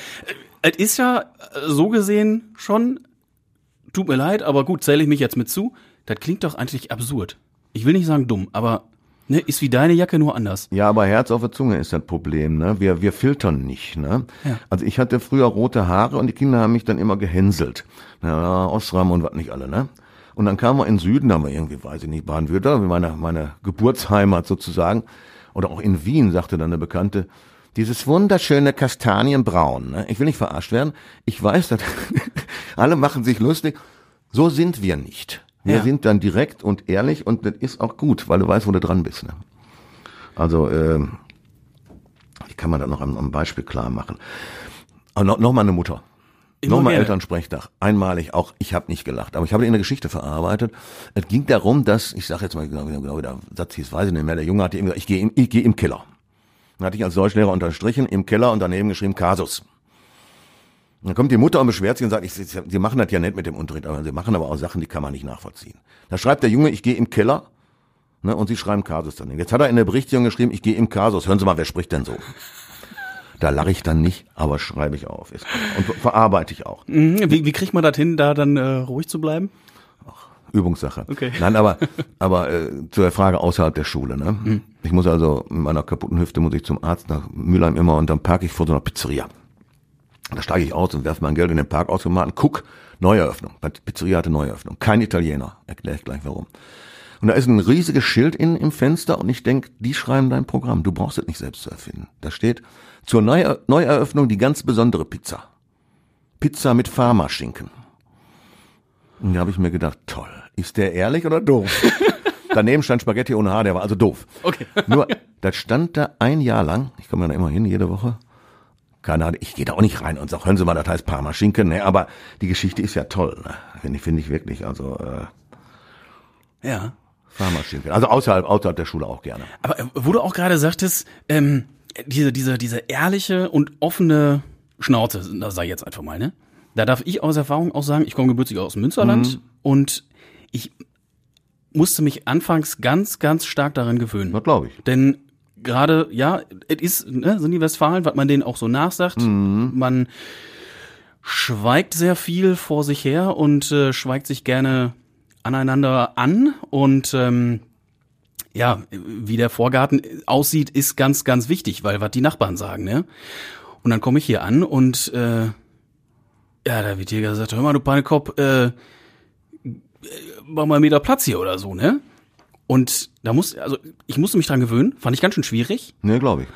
äh, es ist ja äh, so gesehen schon, tut mir leid, aber gut, zähle ich mich jetzt mit zu. Das klingt doch eigentlich absurd. Ich will nicht sagen dumm, aber ne, ist wie deine Jacke nur anders. Ja, aber Herz auf der Zunge ist das Problem, ne? Wir, wir filtern nicht, ne? Ja. Also ich hatte früher rote Haare und die Kinder haben mich dann immer gehänselt. Ja, Osram und was nicht alle, ne? Und dann kamen wir in den Süden, da haben wir irgendwie, weiß ich nicht, Baden-Württemberg, meine, meine Geburtsheimat sozusagen. Oder auch in Wien, sagte dann eine Bekannte, dieses wunderschöne Kastanienbraun, ne? Ich will nicht verarscht werden. Ich weiß, dass alle machen sich lustig. So sind wir nicht. Wir Ja. sind dann direkt und ehrlich und das ist auch gut, weil du weißt, wo du dran bist, ne? Also, ähm, wie kann man das noch am, am Beispiel klar machen? Aber noch, noch mal eine Mutter. Nochmal. Elternsprechtag. Einmalig auch, ich habe nicht gelacht, aber ich habe in der Geschichte verarbeitet. Es ging darum, dass, ich sage jetzt mal genau, genau, wie der Satz hieß, weiß ich nicht mehr, der Junge hatte eben gesagt, ich gehe im, ich geh im Keller. Dann hatte ich als Deutschlehrer unterstrichen, im Keller und daneben geschrieben Kasus. Dann kommt die Mutter und beschwert sich und sagt, ich, sie, sie machen das ja nicht mit dem Unterricht, aber sie machen aber auch Sachen, die kann man nicht nachvollziehen. Da schreibt der Junge, ich gehe im Keller, ne, und sie schreiben Kasus daneben. Jetzt hat er in der Berichtigung geschrieben, ich gehe im Kasus. Hören Sie mal, wer spricht denn so? Da lache ich dann nicht, aber schreibe ich auf. Und verarbeite ich auch. Mhm, Wie, wie kriegt man das hin, da dann äh, ruhig zu bleiben? Übungssache. Okay. Nein, aber, aber äh, zu der Frage außerhalb der Schule. Ne? Ich muss also mit meiner kaputten Hüfte muss ich zum Arzt nach Mülheim immer und dann parke ich vor so einer Pizzeria. Da steige ich aus und werfe mein Geld in den Parkautomaten. Guck, Neueröffnung. Die Pizzeria hatte Neueröffnung. Kein Italiener. Erkläre ich gleich warum. Und da ist ein riesiges Schild in, im Fenster und ich denk, die schreiben dein Programm. Du brauchst es nicht selbst zu erfinden. Da steht, zur Neuer Neueröffnung die ganz besondere Pizza. Pizza mit Pharmaschinken. Und da habe ich mir gedacht, toll, ist der ehrlich oder doof? Daneben stand Spaghetti ohne Haar, der war also doof. Okay. Nur, das stand da ein Jahr lang, ich komme ja da immer hin, jede Woche. Keine Ahnung, ich gehe da auch nicht rein und sage, hören Sie mal, das heißt Parmaschinken, ne? aber die Geschichte ist ja toll, ne? finde ich, finde ich wirklich, also, äh, Ja. Fahrmaschinen kennen. Also außerhalb, außerhalb der Schule auch gerne. Aber äh, wo du auch gerade sagtest, ähm, diese, diese, diese ehrliche und offene Schnauze, das sei jetzt einfach mal, ne? Da darf ich aus Erfahrung auch sagen, ich komme gebürtig aus dem Münsterland und ich musste mich anfangs ganz, ganz stark daran gewöhnen. Das glaube ich. Denn gerade, ja, es ist, ne, sind die Westfalen, was man denen auch so nachsagt. Man schweigt sehr viel vor sich her und äh, schweigt sich gerne aneinander an und ähm, ja, wie der Vorgarten aussieht, ist ganz, ganz wichtig, weil was die Nachbarn sagen, ne? Und dann komme ich hier an und äh, ja, da wird hier gesagt, hör mal, du Panekop, äh, mach mal einen Meter Platz hier oder so, ne? Und da muss, also ich musste mich dran gewöhnen, fand ich ganz schön schwierig. Ne, glaube ich.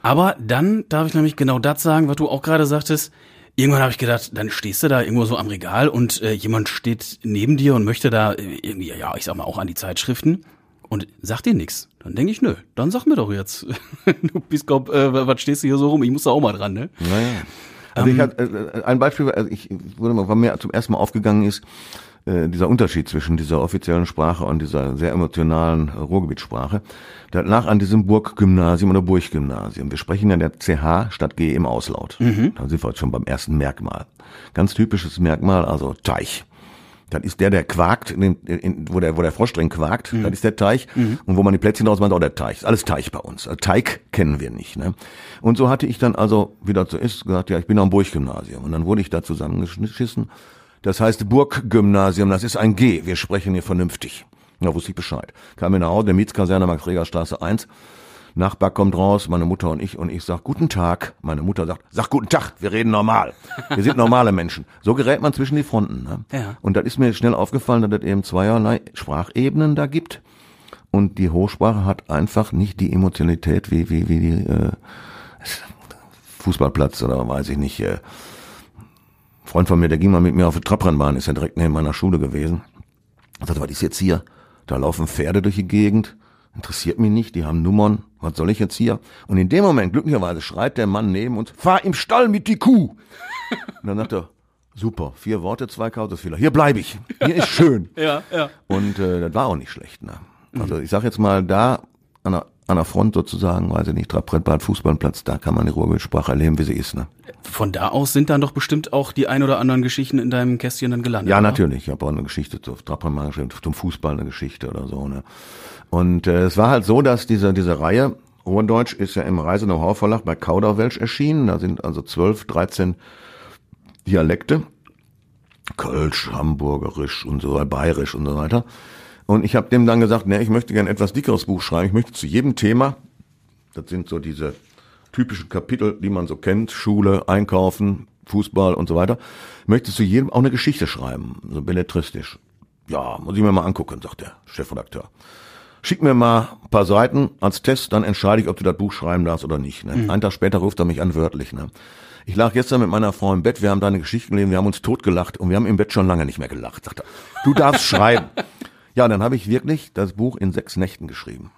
Aber dann darf ich nämlich genau das sagen, was du auch gerade sagtest. Irgendwann habe ich gedacht, dann stehst du da irgendwo so am Regal und äh, jemand steht neben dir und möchte da äh, irgendwie, ja, ich sag mal auch an die Zeitschriften und sagt dir nix. Dann denke ich, nö, dann sag mir doch jetzt, du Biskop, äh, was stehst du hier so rum? Ich muss da auch mal dran, ne? Naja. Also ich hatte äh, ein Beispiel, also ich wurde mal, was mir zum ersten Mal aufgegangen ist, äh, dieser Unterschied zwischen dieser offiziellen Sprache und dieser sehr emotionalen äh, Ruhrgebietssprache. Das lag an diesem Burggymnasium oder Burggymnasium. Wir sprechen ja der CH statt G im Auslaut. Da sind wir jetzt schon beim ersten Merkmal. Ganz typisches Merkmal, also Teich. Das ist der, der quakt, in, in, wo, der, wo der Frosch drin quakt, das ist der Teich. Und wo man die Plätzchen draus macht, auch der Teich. Ist alles Teich bei uns. Also Teig kennen wir nicht. Ne? Und so hatte ich dann also, wie das so ist, gesagt, ja, ich bin am Burggymnasium. Und dann wurde ich da zusammengeschissen. Das heißt Burggymnasium, das ist ein G. Wir sprechen hier vernünftig. Da wusste ich Bescheid. Kam mir nach Hause, der Mietskaserne, Max-Reger-Straße 1. Nachbar kommt raus, meine Mutter und ich, und ich sag Guten Tag. Meine Mutter sagt, sag Guten Tag, wir reden normal. Wir sind normale Menschen. So gerät man zwischen die Fronten. Ne? Ja. Und das ist mir schnell aufgefallen, dass es eben zweierlei Sprachebenen da gibt. Und die Hochsprache hat einfach nicht die Emotionalität wie, wie, wie die äh, Fußballplatz oder weiß ich nicht. Äh, ein Freund von mir, der ging mal mit mir auf die Trabrennbahn, ist ja direkt neben meiner Schule gewesen. Ich sagte, was ist jetzt hier? Da laufen Pferde durch die Gegend. Interessiert mich nicht, die haben Nummern. Was soll ich jetzt hier? Und in dem Moment, glücklicherweise, schreit der Mann neben uns, fahr im Stall mit die Kuh. Und dann sagt er, super, vier Worte, zwei Kautesfehler. Hier bleibe ich. Hier ist schön. Ja, ja. Und äh, das war auch nicht schlecht. Ne? Also ich sag jetzt mal, da an der, an der Front sozusagen, weiß ich nicht, Trabrennbahn, Fußballplatz, da kann man die Ruhrbildsprache erleben, wie sie ist. Ne? Von da aus sind dann doch bestimmt auch die ein oder anderen Geschichten in deinem Kästchen dann gelandet. Ja, oder? natürlich. Ich habe auch eine Geschichte Trabrennbahn geschrieben, zum Fußball eine Geschichte oder so. Ne? Und äh, es war halt so, dass diese, diese Reihe, Ruhrdeutsch ist ja im Reise know Verlag bei Kauderwelsch erschienen. Da sind also 12, 13 Dialekte. Kölsch, Hamburgerisch und so weiter, Bayerisch und so weiter. Und ich habe dem dann gesagt, ne, ich möchte gerne etwas dickeres Buch schreiben. Ich möchte zu jedem Thema, das sind so diese typischen Kapitel, die man so kennt, Schule, Einkaufen, Fußball und so weiter, möchte zu jedem auch eine Geschichte schreiben, so belletristisch. Ja, muss ich mir mal angucken, sagt der Chefredakteur. Schick mir mal ein paar Seiten als Test, dann entscheide ich, ob du das Buch schreiben darfst oder nicht. Ne? Einen Tag später ruft er mich an, wörtlich. Ne? Ich lag gestern mit meiner Frau im Bett, wir haben deine Geschichten gelesen, wir haben uns totgelacht und wir haben im Bett schon lange nicht mehr gelacht, sagt er. Du darfst schreiben. Ja, dann habe ich wirklich das Buch in sechs Nächten geschrieben.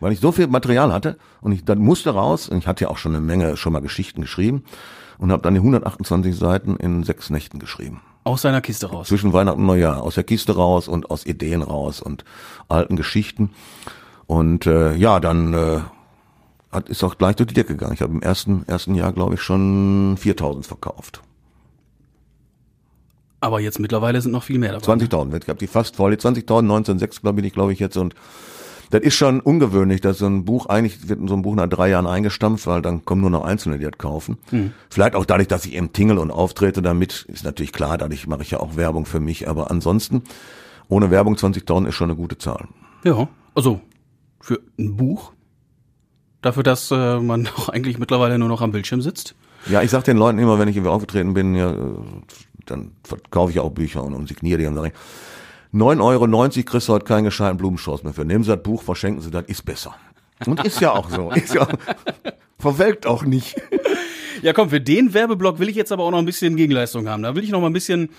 Weil ich so viel Material hatte und ich dann musste raus, und ich hatte ja auch schon eine Menge schon mal Geschichten geschrieben und habe dann die 128 Seiten in sechs Nächten geschrieben. Aus seiner Kiste raus. Zwischen Weihnachten und Neujahr, aus der Kiste raus und aus Ideen raus und alten Geschichten. Und äh, ja, dann äh, hat, ist auch gleich durch die Decke gegangen. Ich habe im ersten, ersten Jahr, glaube ich, schon 4000 verkauft. Aber jetzt mittlerweile sind noch viel mehr dabei. 20.000, ich habe die fast voll, die 20.000, 1906 glaube ich, glaube ich jetzt und das ist schon ungewöhnlich, dass so ein Buch, eigentlich wird so ein Buch nach drei Jahren eingestampft, weil dann kommen nur noch Einzelne, die das kaufen. Vielleicht auch dadurch, dass ich eben tingle und auftrete damit, ist natürlich klar, dadurch mache ich ja auch Werbung für mich, aber ansonsten, ohne Werbung 20.000 ist schon eine gute Zahl. Ja, also für ein Buch. Dafür, dass äh, man doch eigentlich mittlerweile nur noch am Bildschirm sitzt. Ja, ich sag den Leuten immer, wenn ich irgendwie aufgetreten bin, ja, äh, dann verkaufe ich auch Bücher und, und signiere die und sage 9,90 Euro kriegst du heute keinen gescheiten Blumenstrauß mehr für. Nehmen Sie das Buch, verschenken Sie das, ist besser. Und ist ja auch so. Ist ja, verwelkt auch nicht. Ja, komm, für den Werbeblock will ich jetzt aber auch noch ein bisschen Gegenleistung haben. Da will ich noch mal ein bisschen,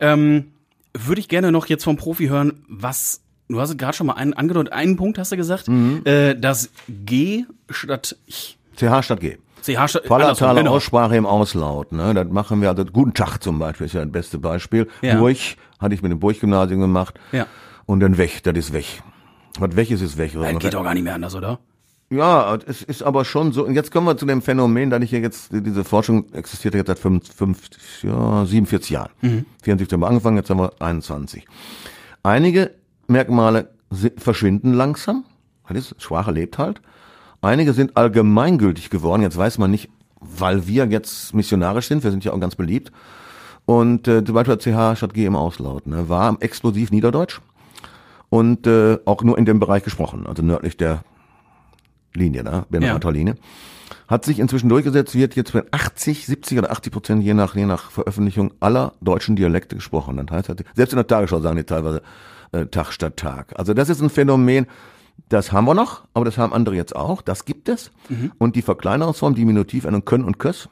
ähm, würde ich gerne noch jetzt vom Profi hören, was, du hast gerade schon mal einen angedeutet, einen Punkt hast du gesagt, äh, das G statt ich. CH statt G. CH statt, Palatale genau. Aussprache im Auslaut. Ne? Das machen wir, also Guten Tag zum Beispiel ist ja das beste Beispiel. Ja. Burg hatte ich mit dem Burg-Gymnasium gemacht. Ja. Und dann weg, das ist weg. Was welches ist welches? Das geht doch gar nicht mehr anders, oder? Ja, es ist aber schon so. Und jetzt kommen wir zu dem Phänomen, da ich hier jetzt, diese Forschung existiert jetzt seit 55, ja, 47 Jahren. Mhm. 74 haben wir angefangen, jetzt haben wir 21. Einige Merkmale verschwinden langsam. Das ist, Sprache lebt halt. Einige sind allgemeingültig geworden. Jetzt weiß man nicht, weil wir jetzt missionarisch sind. Wir sind ja auch ganz beliebt. Und äh, zum Beispiel CH statt G im Auslaut ne, war explosiv Niederdeutsch und äh, auch nur in dem Bereich gesprochen, also nördlich der Linie, ne? Benrather ja. Linie. Hat sich inzwischen durchgesetzt, wird jetzt mit 80, 70 oder 80 Prozent je nach, je nach Veröffentlichung aller deutschen Dialekte gesprochen. Das heißt, selbst in der Tagesschau sagen die teilweise äh, Tag statt Tag. Also das ist ein Phänomen, das haben wir noch, aber das haben andere jetzt auch. Das gibt es. Mhm. Und die Verkleinerungsform, Diminutiv, einen Können und Köss,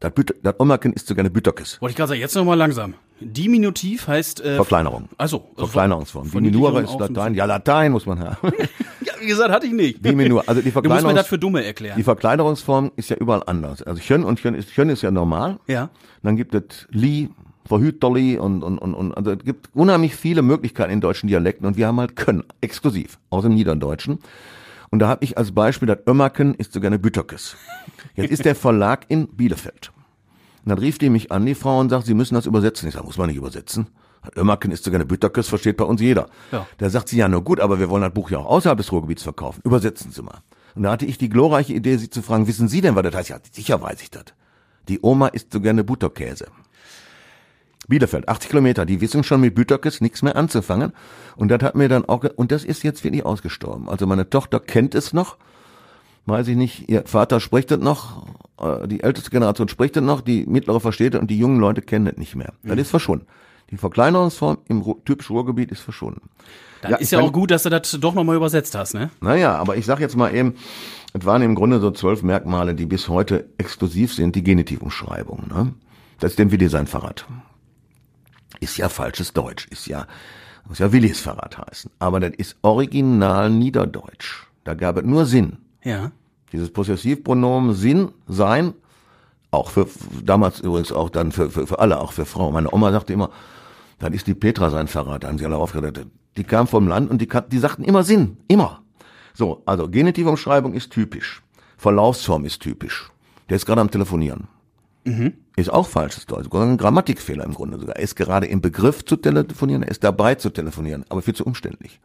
das, das Omerken ist sogar eine Büterkes. Wollte ich gerade sagen, jetzt nochmal langsam. Diminutiv heißt äh, Verkleinerung. Also Verkleinerungsform. Diminura ist Latein. Ja, Latein muss man haben. ja, wie gesagt, hatte ich nicht. Diminur. Also die Verkleinerungs du musst mir das für Dumme erklären. Die Verkleinerungsform ist ja überall anders. Also Chön und Chön ist Chön ist ja normal. Ja. Dann gibt es Li, Verhüterli und und und und also es gibt unheimlich viele Möglichkeiten in deutschen Dialekten und wir haben halt Kön exklusiv aus dem Niederdeutschen. Und da habe ich als Beispiel das Ömmerken ist sogar eine Bütterkes. Jetzt ist der Verlag in Bielefeld. Und dann rief die mich an, die Frau, und sagt, sie müssen das übersetzen. Ich sage, muss man nicht übersetzen. Ömmerken ist sogar eine Bütterkes, versteht bei uns jeder. Ja. Da sagt sie, ja, nur gut, aber wir wollen das Buch ja auch außerhalb des Ruhrgebiets verkaufen. Übersetzen Sie mal. Und da hatte ich die glorreiche Idee, sie zu fragen, wissen Sie denn, was das heißt? Ja, sicher weiß ich das. Die Oma isst so gerne Butterkäse. Bielefeld, 80 Kilometer, die wissen schon mit Bütterkes nichts mehr anzufangen. Und das hat mir dann auch, und das ist jetzt wirklich ausgestorben. Also meine Tochter kennt es noch, weiß ich nicht, ihr Vater spricht das noch, äh, die älteste Generation spricht das noch, die mittlere versteht das und die jungen Leute kennen das nicht mehr. Das mhm. ist verschwunden. Die Verkleinerungsform im typischen Ruhrgebiet ist verschwunden. Dann ja, ist ja auch gut, dass du das doch nochmal übersetzt hast, ne? Naja, aber ich sag jetzt mal eben, es waren im Grunde so zwölf Merkmale, die bis heute exklusiv sind, die Genitivumschreibung. Ne? Das ist dem Willi-Sein-Fahrrad. Ist ja falsches Deutsch, ist ja, muss ja Willis Fahrrad heißen. Aber das ist original Niederdeutsch. Da gab es nur Sinn. Ja. Dieses Possessivpronomen Sinn, Sein, auch für, damals übrigens auch dann für, für, für alle, auch für Frauen. Meine Oma sagte immer, dann ist die Petra sein Verrat, haben sie alle aufgeredet. Die kam vom Land und die, die sagten immer Sinn, immer. So, also Genitivumschreibung ist typisch. Verlaufsform ist typisch. Der ist gerade am Telefonieren. Mhm. Ist auch falsches Deutsch, ein Grammatikfehler im Grunde sogar. Er ist gerade im Begriff zu telefonieren, er ist dabei zu telefonieren, aber viel zu umständlich.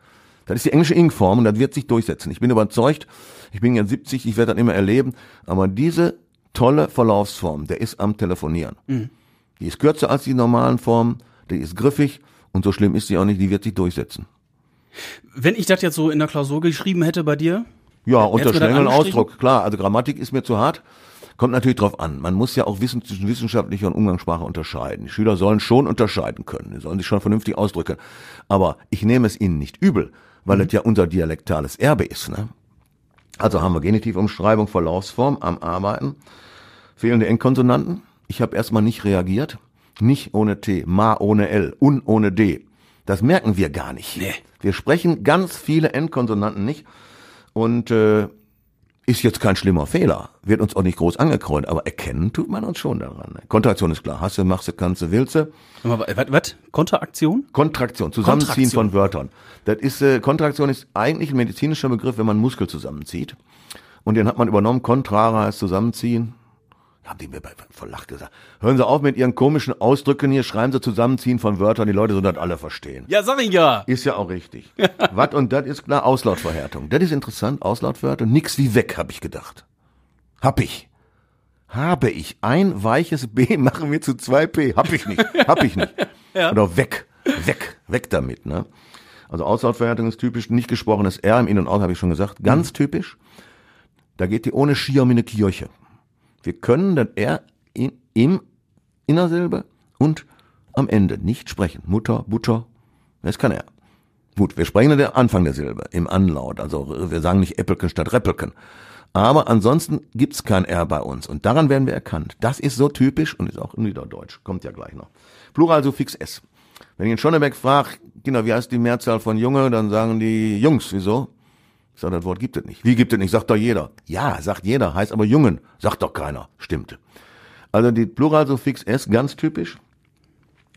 Das ist die englische Ing-Form und das wird sich durchsetzen. Ich bin überzeugt, ich bin jetzt 70, ich werde das immer erleben, aber diese tolle Verlaufsform, der ist am Telefonieren. Mhm. Die ist kürzer als die normalen Formen, die ist griffig und so schlimm ist sie auch nicht, die wird sich durchsetzen. Wenn ich das jetzt so in der Klausur geschrieben hätte bei dir? Ja, unter strengem Ausdruck, klar. Also Grammatik ist mir zu hart. Kommt natürlich drauf an. Man muss ja auch wissen, zwischen wissenschaftlicher und Umgangssprache unterscheiden. Die Schüler sollen schon unterscheiden können. Die sollen sich schon vernünftig ausdrücken. Aber ich nehme es ihnen nicht übel, weil mhm. es ja unser dialektales Erbe ist. Ne? Also haben wir Genitivumschreibung, Verlaufsform am Arbeiten. Fehlende Endkonsonanten. Ich habe erstmal nicht reagiert. Nicht ohne T, ma ohne L, un ohne D. Das merken wir gar nicht. Nee. Wir sprechen ganz viele Endkonsonanten nicht. Und äh, ist jetzt kein schlimmer Fehler, wird uns auch nicht groß angekreuzt, aber erkennen tut man uns schon daran. Kontraktion ist klar. Hasse, machse, kannse, willze. Was? Kontraktion? Kontraktion, Zusammenziehen Kontraktion. von Wörtern. Das ist, äh, Kontraktion ist eigentlich ein medizinischer Begriff, wenn man Muskel zusammenzieht. Und den hat man übernommen. Kontrara heißt zusammenziehen haben die mir voll Lach gesagt. Hören Sie auf mit Ihren komischen Ausdrücken hier, schreiben Sie zusammenziehen von Wörtern, die Leute sollen das alle verstehen. Ja, sag ich ja. Ist ja auch richtig. Was und das ist klar, Auslautverhärtung. Das ist interessant, Auslautwörter, nix wie weg, habe ich gedacht. Hab ich. Habe ich. Ein weiches B machen wir zu zwei P. Hab ich nicht. Hab ich nicht. ja. Oder weg. Weg. Weg damit, ne? Also Auslautverhärtung ist typisch, nicht gesprochenes R im In- und Aus, habe ich schon gesagt. Ganz mhm. typisch. Da geht die ohne Skier um eine Kirche. Wir können dann R in, im Innersilbe und am Ende nicht sprechen. Mutter, Butter, das kann er. Gut, wir sprechen der Anfang der Silbe, im Anlaut. Also wir sagen nicht Äppelken statt Räppelken. Aber ansonsten gibt's kein R bei uns. Und daran werden wir erkannt. Das ist so typisch und ist auch Niederdeutsch. Kommt ja gleich noch. Pluralsuffix S. Wenn ich in Schonnebeck frage, Kinder, wie heißt die Mehrzahl von Junge, dann sagen die Jungs. Wieso? Ich sage, das Wort gibt es nicht. Wie gibt es nicht? Sagt doch jeder. Ja, sagt jeder, heißt aber Jungen. Sagt doch keiner. Stimmt. Also die Pluralsuffix S, ganz typisch.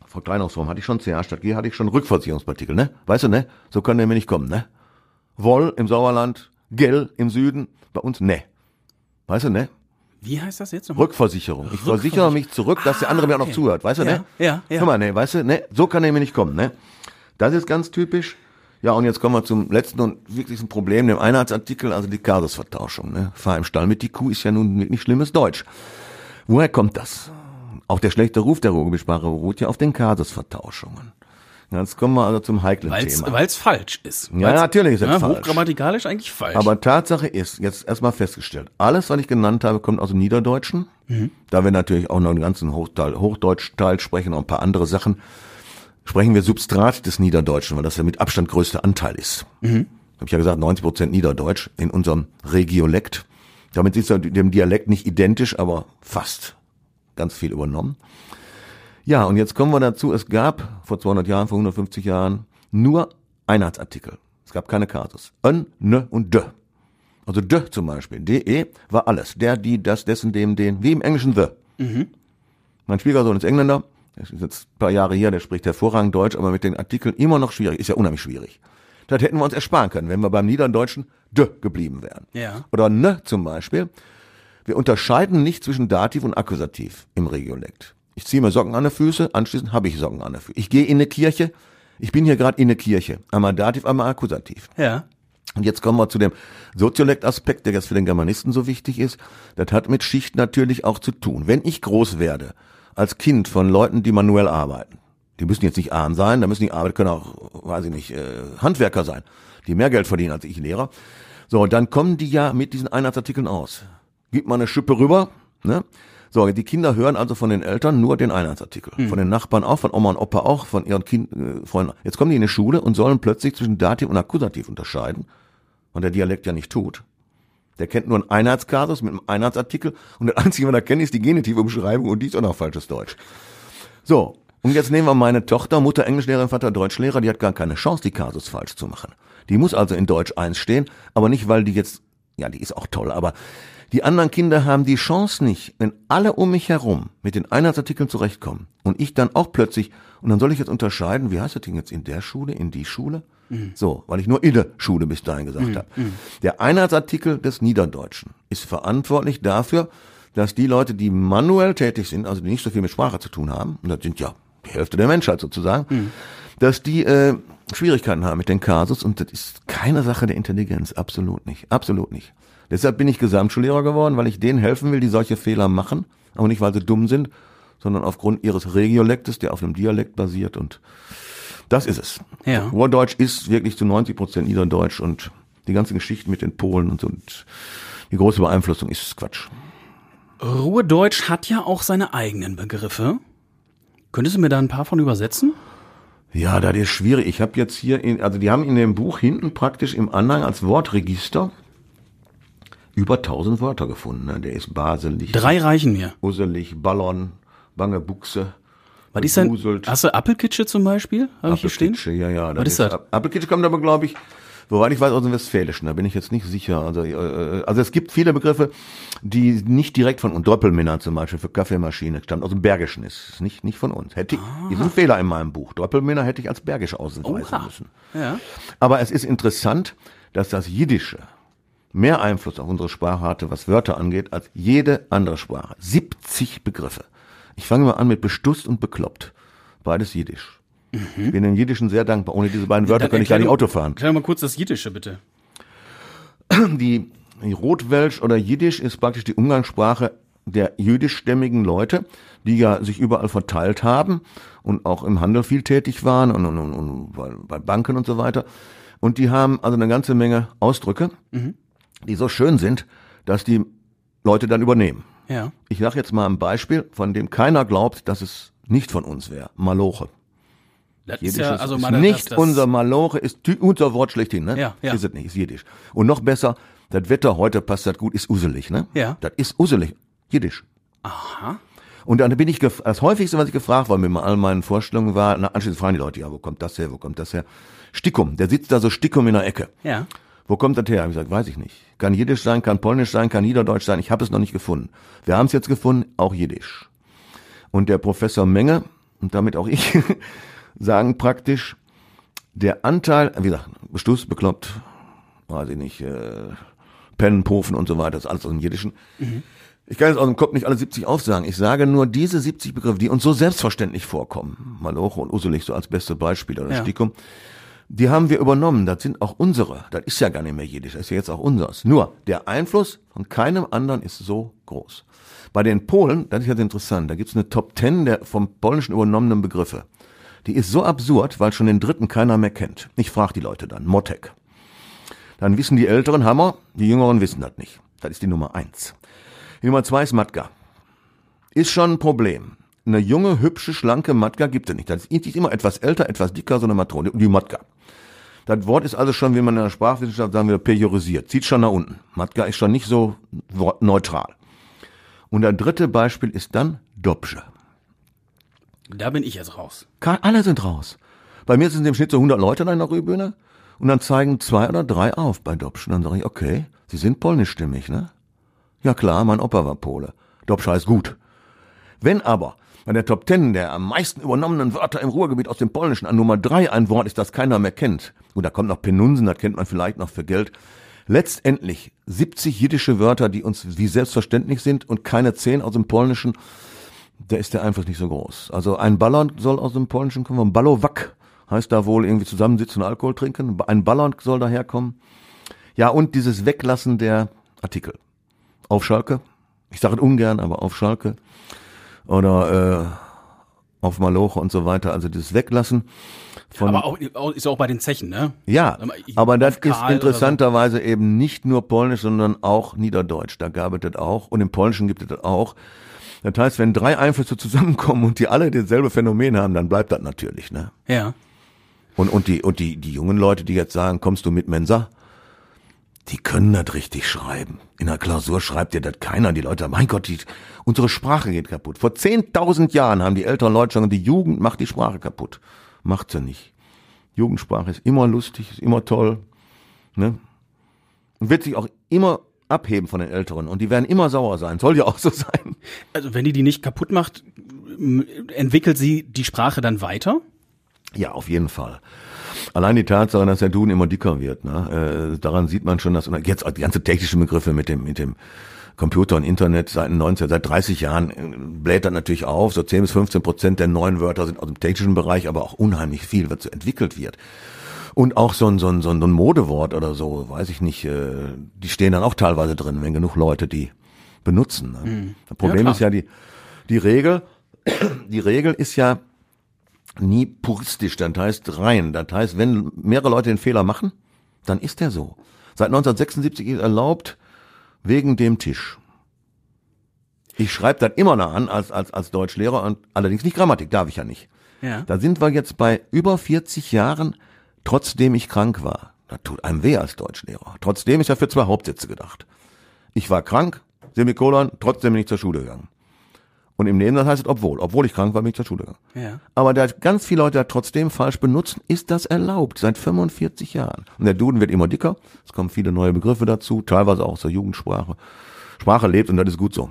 Verkleinerungsform. Hatte ich schon CH statt G, hatte ich schon Rückversicherungspartikel, ne? Weißt du, ne? So kann der mir nicht kommen, ne? Woll im Sauerland, Gell im Süden, bei uns, ne. Weißt du, ne? Wie heißt das jetzt nochmal? Rückversicherung. Ich versichere mich zurück, dass der andere mir auch noch zuhört, weißt du, ne? Ja, ja, ja. Guck mal, ne, weißt du, ne? So kann er mir nicht kommen, ne? Das ist ganz typisch. Ja, und jetzt kommen wir zum letzten und wichtigsten Problem, dem Einheitsartikel, also die Kasusvertauschung, ne? Fahr im Stall mit die Kuh ist ja nun wirklich schlimmes Deutsch. Woher kommt das? Auch der schlechte Ruf der Ruhrgebietssprache beruht ja auf den Kasusvertauschungen. Jetzt kommen wir also zum heiklen Weil's, Thema. weil's falsch ist. Ja, Weil's- natürlich ist es ja, falsch. Hochgrammatikalisch eigentlich falsch. Aber Tatsache ist, jetzt erstmal festgestellt, alles, was ich genannt habe, kommt aus dem Niederdeutschen. Da wir natürlich auch noch einen ganzen Hochdeutschteil sprechen, noch ein paar andere Sachen, sprechen wir Substrat des Niederdeutschen, weil das der mit Abstand größte Anteil ist. Habe ich ja gesagt, 90 Prozent Niederdeutsch in unserem Regiolekt. Damit ist er dem Dialekt nicht identisch, aber fast ganz viel übernommen. Ja, und jetzt kommen wir dazu, es gab vor 200 Jahren, vor 150 Jahren nur Einheitsartikel. Es gab keine Kasus. Ön, ne und de. Also de zum Beispiel, de war alles. Der, die, das, dessen, dem, den, wie im Englischen the. Mein Schwiegersohn ist Engländer, der ist jetzt ein paar Jahre hier, der spricht hervorragend Deutsch, aber mit den Artikeln immer noch schwierig, ist ja unheimlich schwierig. Das hätten wir uns ersparen können, wenn wir beim Niederdeutschen de geblieben wären. Ja. Oder ne zum Beispiel. Wir unterscheiden nicht zwischen Dativ und Akkusativ im Regiolekt. Ich ziehe mir Socken an die Füße, anschließend habe ich Socken an der Füße. Ich gehe in eine Kirche, ich bin hier gerade in eine Kirche. Einmal Dativ, einmal Akkusativ. ja. Und jetzt kommen wir zu dem Soziolekt-Aspekt, der jetzt für den Germanisten so wichtig ist. Das hat mit Schicht natürlich auch zu tun. Wenn ich groß werde, als Kind von Leuten, die manuell arbeiten, die müssen jetzt nicht arm sein, da müssen die arbeiten, können auch, weiß ich nicht, äh, Handwerker sein, die mehr Geld verdienen als ich Lehrer. So, dann kommen die ja mit diesen Einheitsartikeln aus. Gib mal eine Schippe rüber, ne? So, die Kinder hören also von den Eltern nur den Einheitsartikel. Von den Nachbarn auch, von Oma und Opa auch, von ihren kind, äh, Freunden. Jetzt kommen die in die Schule und sollen plötzlich zwischen Dativ und Akkusativ unterscheiden. Und der Dialekt ja nicht tut. Der kennt nur einen Einheitskasus mit einem Einheitsartikel und das Einzige, was er kennt, ist die Genitivumschreibung und die ist auch noch falsches Deutsch. So, und jetzt nehmen wir meine Tochter, Mutter Englischlehrerin, Vater Deutschlehrer, die hat gar keine Chance, die Kasus falsch zu machen. Die muss also in Deutsch 1 stehen, aber nicht, weil die jetzt, ja, die ist auch toll, aber die anderen Kinder haben die Chance nicht, wenn alle um mich herum mit den Einheitsartikeln zurechtkommen und ich dann auch plötzlich, und dann soll ich jetzt unterscheiden, wie heißt das Ding jetzt, in der Schule, in die Schule? So, weil ich nur in der Schule bis dahin gesagt habe. Der Einheitsartikel des Niederdeutschen ist verantwortlich dafür, dass die Leute, die manuell tätig sind, also die nicht so viel mit Sprache zu tun haben, und das sind ja die Hälfte der Menschheit sozusagen, dass die äh, Schwierigkeiten haben mit den Kasus und das ist keine Sache der Intelligenz, absolut nicht, absolut nicht. Deshalb bin ich Gesamtschullehrer geworden, weil ich denen helfen will, die solche Fehler machen, aber nicht, weil sie dumm sind, sondern aufgrund ihres Regiolektes, der auf einem Dialekt basiert und das ist es. Ja. Ruhrdeutsch ist wirklich zu 90 Prozent Niederdeutsch und die ganze Geschichte mit den Polen und so und die große Beeinflussung ist Quatsch. Ruhrdeutsch hat ja auch seine eigenen Begriffe. Könntest du mir da ein paar von übersetzen? Ja, das ist schwierig. Ich habe jetzt hier, in, also die haben in dem Buch hinten praktisch im Anhang als Wortregister über 1000 Wörter gefunden. Ne? Der ist baselig, Drei reichen mir. usselig, Ballon, bange Buchse. Was ist denn? Hast du Appelkitsche zum Beispiel? Habe ich hier stehen? Appelkitsche, Ja, ja. Was ist das? Appelkitsche kommt aber, glaube ich, wobei ich weiß, aus dem Westfälischen, da bin ich jetzt nicht sicher. Also, äh, also es gibt viele Begriffe, die nicht direkt von uns, Doppelminner zum Beispiel für Kaffeemaschine, stammt aus dem Bergischen, ist nicht, nicht von uns. Hätte ich, ist ein Fehler in meinem Buch. Doppelminner hätte ich als Bergisch ausweisen Oha. müssen. Ja. Aber es ist interessant, dass das Jiddische mehr Einfluss auf unsere Sprache hatte, was Wörter angeht, als jede andere Sprache. 70 Begriffe. Ich fange mal an mit bestusst und bekloppt. Beides Jiddisch. Ich bin dem Jiddischen sehr dankbar. Ohne diese beiden Wörter Dann könnte ich gar nicht Auto fahren. Erklär mal kurz das Jiddische, bitte. Die, die Rotwelsch oder Jiddisch ist praktisch die Umgangssprache der jüdischstämmigen Leute, die ja sich überall verteilt haben und auch im Handel viel tätig waren und, und, und, bei, bei Banken und so weiter. Und die haben also eine ganze Menge Ausdrücke, die so schön sind, dass die Leute dann übernehmen. Ja. Ich sage jetzt mal ein Beispiel, von dem keiner glaubt, dass es nicht von uns wäre. Maloche. Das ist Jiddisch ja, ist, also ist mal das- nicht das, unser Maloche, ist unser Wort schlechthin, ne? Ja, ja. Ist es nicht, ist Jiddisch. Und noch besser, das Wetter heute passt das gut, ist uselig, ne? Ja. Das ist uselig. Jiddisch. Aha. Und dann bin ich, das häufigste, was ich gefragt war mit all meinen Vorstellungen war, na, anschließend fragen die Leute, ja, wo kommt das her, wo kommt das her? Stickum, der sitzt da so Stickum in der Ecke. Ja. Wo kommt das her? Hab ich gesagt, weiß ich nicht. Kann Jiddisch sein, kann Polnisch sein, kann Niederdeutsch sein. Ich habe es noch nicht gefunden. Wir haben es jetzt gefunden, auch Jiddisch. Und der Professor Menge, und damit auch ich, sagen praktisch, der Anteil, wie gesagt, Bestuss, bekloppt, weiß ich nicht, äh, Pennen, Pofen und so weiter, das ist alles aus dem Jiddischen. Mhm. Ich kann jetzt aus dem Kopf nicht alle 70 aufsagen. Ich sage nur diese 70 Begriffe, die uns so selbstverständlich vorkommen. Maloche und Usulich so als beste Beispiel oder ja. Stickum. Die haben wir übernommen. Das sind auch unsere. Das ist ja gar nicht mehr Jiddisch. Das ist ja jetzt auch unseres. Nur, der Einfluss von keinem anderen ist so groß. Bei den Polen, das ist jetzt interessant, da gibt's eine Top Ten der vom Polnischen übernommenen Begriffe. Die ist so absurd, weil schon den dritten keiner mehr kennt. Ich frage die Leute dann. Motek. Dann wissen die Älteren Hammer, die Jüngeren wissen das nicht. Das ist die Nummer eins. Die Nummer zwei ist Matka. Ist schon ein Problem. Eine junge, hübsche, schlanke Matka gibt es nicht. Das ist immer etwas älter, etwas dicker, so eine Matrone. Die Matka. Das Wort ist also schon, wie man in der Sprachwissenschaft sagen würde, periorisiert. Zieht schon nach unten. Matka ist schon nicht so neutral. Und der dritte Beispiel ist dann Dobsche. Da bin ich jetzt raus. Alle sind raus. Bei mir sind im Schnitt so 100 Leute in der Rührbühne und dann zeigen zwei oder drei auf bei Dobsch. Und dann sage ich, okay, Sie sind polnischstimmig, ne? Ja klar, mein Opa war Pole. Dobscher ist gut. Wenn aber bei der Top Ten der am meisten übernommenen Wörter im Ruhrgebiet aus dem Polnischen an Nummer drei ein Wort ist, das keiner mehr kennt, und da kommt noch Penunsen, das kennt man vielleicht noch für Geld, letztendlich 70 jiddische Wörter, die uns wie selbstverständlich sind und keine zehn aus dem Polnischen, da ist der Einfluss nicht so groß. Also ein Ballon soll aus dem Polnischen kommen, Ballowak heißt da wohl irgendwie zusammensitzen und Alkohol trinken, ein Ballon soll daherkommen. Ja, und dieses Weglassen der Artikel auf Schalke. Ich sage es ungern, aber auf Schalke. Oder äh, auf Maloche und so weiter. Also das Weglassen von. Aber auch, ist auch bei den Zechen, ne? Ja, aber das ist interessanterweise so. eben nicht nur Polnisch, sondern auch Niederdeutsch. Da gab es das auch. Und im Polnischen gibt es das auch. Das heißt, wenn drei Einflüsse zusammenkommen und die alle dasselbe Phänomen haben, dann bleibt das natürlich, ne? Ja. Und, und die, und die, die jungen Leute, die jetzt sagen, kommst du mit Mensa? Die können das richtig schreiben. In der Klausur schreibt dir das keiner. Die Leute, mein Gott, die, unsere Sprache geht kaputt. Vor 10.000 Jahren haben die älteren Leute schon, die Jugend macht die Sprache kaputt. Macht sie nicht. Jugendsprache ist immer lustig, ist immer toll. Ne? Und wird sich auch immer abheben von den Älteren. Und die werden immer sauer sein. Soll ja auch so sein. Also wenn die die nicht kaputt macht, entwickelt sie die Sprache dann weiter? Ja, auf jeden Fall. Allein die Tatsache, dass der Duden immer dicker wird, ne? äh, daran sieht man schon, dass jetzt die ganze technische Begriffe mit dem mit dem Computer und Internet seit 19, seit 30 Jahren äh, bläht das natürlich auf. So 10 bis 15 Prozent der neuen Wörter sind aus dem technischen Bereich, aber auch unheimlich viel, was so entwickelt wird. Und auch so ein, so ein, so ein Modewort oder so, weiß ich nicht, äh, die stehen dann auch teilweise drin, wenn genug Leute die benutzen. Ne? Mhm. Das Problem ja, ist ja die, die Regel, die Regel ist ja, nie puristisch, das heißt rein. Das heißt, wenn mehrere Leute den Fehler machen, dann ist der so. Seit 1976 ist erlaubt, wegen dem Tisch. Ich schreibe das immer noch an als, als, als Deutschlehrer und allerdings nicht Grammatik, darf ich ja nicht. Ja. Da sind wir jetzt bei über 40 Jahren, trotzdem ich krank war. Das tut einem weh als Deutschlehrer. Trotzdem ist ja für zwei Hauptsätze gedacht. Ich war krank, Semikolon, trotzdem bin ich zur Schule gegangen. Und im Nebensatz heißt es obwohl. Obwohl ich krank war, bin ich zur Schule gegangen. Ja. Aber da ganz viele Leute trotzdem falsch benutzen, ist das erlaubt. Seit 45 Jahren. Und der Duden wird immer dicker. Es kommen viele neue Begriffe dazu, teilweise auch der Jugendsprache. Sprache lebt und das ist gut so.